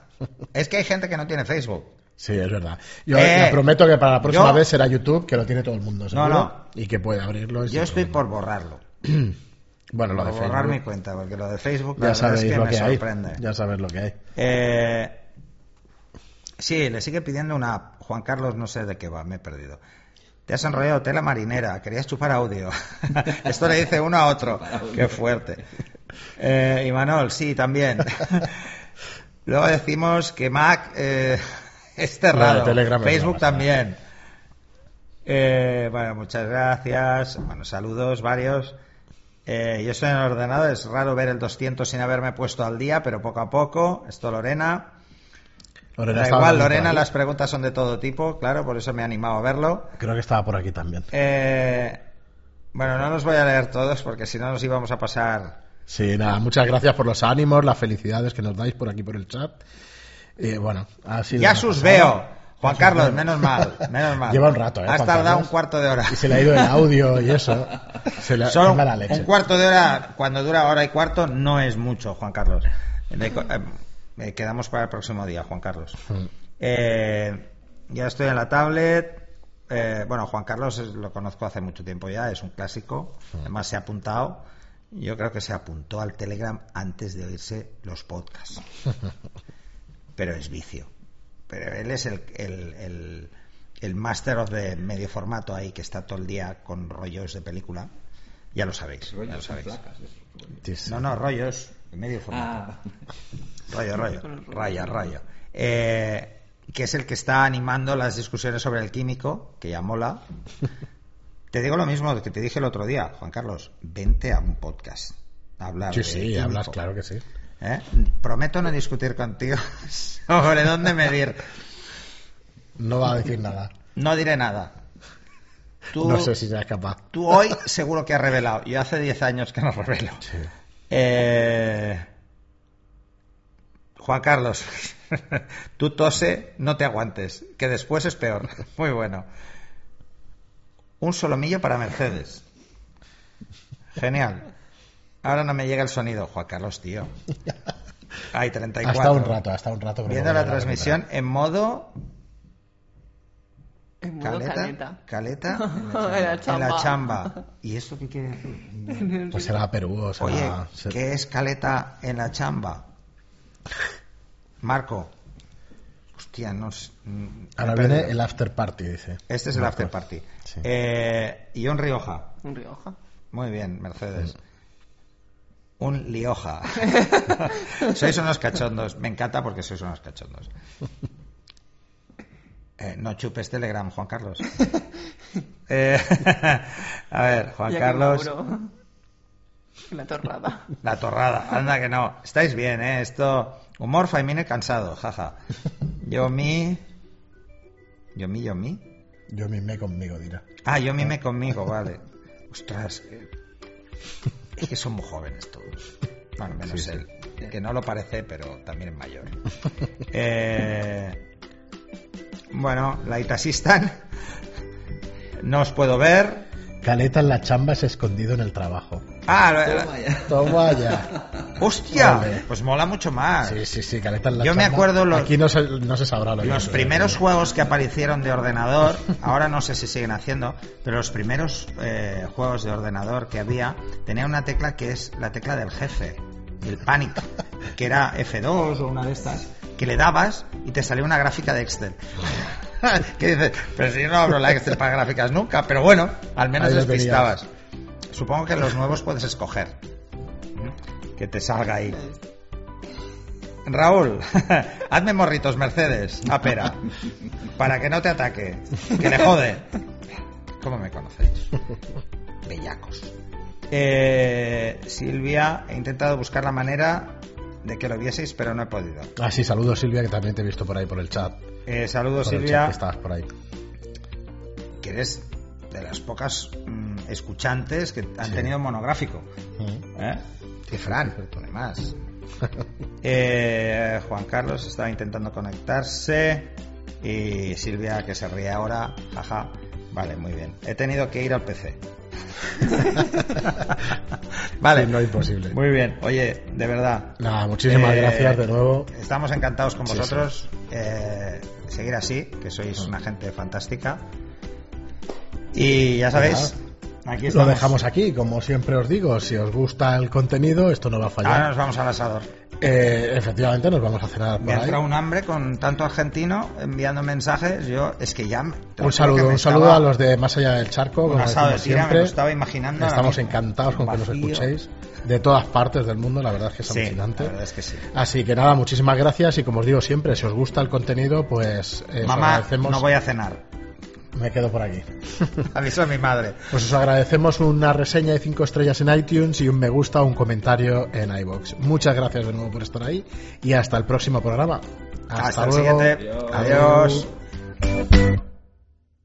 Es que hay gente que no tiene Facebook. Sí, es verdad. Yo Eh, le prometo que para la próxima yo- vez será YouTube, que lo tiene todo el mundo, seguro, no. y que puede abrirlo. Yo estoy por borrarlo. Bueno, lo de por borrar mi cuenta, porque lo de Facebook Ya sabéis es que lo me que hay. sorprende. Ya sabéis lo que hay. Eh, sí, le sigue pidiendo una app. Juan Carlos, no sé de qué va, me he perdido. Te has enrollado tela marinera, querías chupar audio. Esto le dice uno a otro. Qué fuerte. Eh, y Manol, sí, también. Luego decimos que Mac eh, es cerrado. Telegram Facebook también. Eh, bueno, muchas gracias. Bueno, saludos varios. Eh, yo estoy en el ordenador, es raro ver el 200 sin haberme puesto al día, pero poco a poco. Esto Lorena. Lorena da igual, Lorena, las preguntas son de todo tipo, claro, por eso me he animado a verlo. Creo que estaba por aquí también. Eh, bueno, no los voy a leer todos porque si no nos íbamos a pasar. Sí, nada, muchas gracias por los ánimos, las felicidades que nos dais por aquí por el chat. Y bueno, ha sido Ya sus pasada. veo. Juan Carlos, menos mal, menos mal. Lleva un rato, ¿eh? Has Juan tardado Carlos. un cuarto de hora. Y se le ha ido el audio y eso. Se le, da la leche. un cuarto de hora, cuando dura hora y cuarto, no es mucho, Juan Carlos. Eh, eh, quedamos para el próximo día, Juan Carlos. Mm. Eh, ya estoy en la tablet. Eh, bueno, Juan Carlos es- lo conozco hace mucho tiempo ya, es un clásico. Además, se ha apuntado. Yo creo que se apuntó al Telegram antes de oírse los podcasts. Pero es vicio. Pero él es el, el, el, el master of the medio formato ahí que está todo el día con rollos de película. Ya lo sabéis. ya lo sabéis. Sí, sí. No, no, rollos medio formato. Ah, Rollo, rollo. Raya, rollo. Eh, que es el que está animando las discusiones sobre el químico, que ya mola. Te digo lo mismo que te dije el otro día, Juan Carlos. Vente a un podcast. a hablar Sí, de sí, químico. hablas, claro que sí. ¿Eh? Prometo no discutir contigo sobre dónde medir. No va a decir nada. No diré nada. Tú, No sé si serás capaz. tú hoy seguro que has revelado. Yo hace 10 años que no revelo. Eh, Juan Carlos, tú tose, no te aguantes, que después es peor. Muy bueno. Un solomillo para Mercedes. Genial. Ahora no me llega el sonido, Juan Carlos, tío. Hay 34. Hasta un rato, hasta un rato. Viendo la transmisión en modo En modo caleta, caleta. caleta En la en la chamba. chamba. ¿Y esto qué quiere decir? Pues será Perú o será... Oye, ser- ¿qué es caleta en la chamba? Marco. Hostia, no sé. mm, Ahora viene perdido. el after party, dice. Este es el after party. Sí. Eh, y un Rioja. Un Rioja. Muy bien, Mercedes. Mm. Un Lioja. sois unos cachondos. Me encanta porque sois unos cachondos. Eh, no chupes Telegram, Juan Carlos. Eh, a ver, Juan Ya Carlos. La torrada. La torrada, anda que no. Estáis bien, ¿eh? Esto. Humor Faimine cansado, jaja. Yo mi. Yo mi, yo mi. Yo mismé conmigo, dirá. Ah, yo mime conmigo, vale. Ostras, eh, es que son muy jóvenes todos. Bueno, menos Sí, sí. él, que no lo parece, pero también es mayor. Eh, bueno, la Itasistan. No os puedo ver. Caleta en la chamba es escondido en el trabajo. Ah, lo- toma ya. Toma ya. ¡Hostia! Vale. Pues mola mucho más. Sí, sí, sí, caleta en la Yo me chamba. acuerdo los- Aquí no se, no se sabrá lo que Los primeros juegos que aparecieron de ordenador, ahora no sé si siguen haciendo, pero los primeros eh, juegos de ordenador que había tenían una tecla que es la tecla del jefe, el panic, que era F2 o una de estas, que le dabas y te salía una gráfica de Excel. que dices, pero si yo no abro la Excel para gráficas nunca, pero bueno, al menos despistabas. Supongo que los nuevos puedes escoger que te salga ahí. Raúl, hazme morritos Mercedes, a pera, para que no te ataque, que le jode. ¿Cómo me conocéis? Bellacos. Eh, Silvia, he intentado buscar la manera de que lo vieseis, pero no he podido. Ah, sí, saludos Silvia, que también te he visto por ahí por el chat. Eh, saludos Por el chat Silvia, que estabas por ahí. que eres de las pocas mm, escuchantes que han Sí. tenido monográfico. Mm. ¿Eh? Y Fran, además. Eh, Juan Carlos estaba intentando conectarse. Y Silvia que se ríe ahora. Jaja. Vale, muy bien. He tenido que ir al PC. vale. Sí, no imposible. Muy bien. Oye, de verdad. Nada, muchísimas Eh, gracias de nuevo. Estamos encantados con Sí, vosotros. Eh, seguir así, que sois una gente fantástica. Y ya sabéis, aquí Lo dejamos aquí, como siempre os digo, si os gusta el contenido, esto no va a fallar. Ahora nos vamos al asador. Eh, efectivamente, nos vamos a cenar Me por ha ahí. entrado un hambre con tanto argentino enviando mensajes. Yo, es que ya. me- Un saludo, me un saludo a los de Más Allá del Charco, Un como asado de tira, me siempre. lo estaba imaginando Estamos encantados con que nos escuchéis de todas partes del mundo, la verdad es que es Sí, alucinante. la verdad es que sí. Así que nada, muchísimas gracias y como os digo siempre, si os gusta el contenido, pues eh, os Mamá, agradecemos. no voy a cenar. Me quedo por aquí. Aviso a mi madre. Pues os agradecemos una reseña de 5 estrellas en iTunes y un me gusta o un comentario en iBox. Muchas gracias de nuevo por estar ahí y hasta el próximo programa. Hasta, Hasta el luego. siguiente. Adiós. Adiós.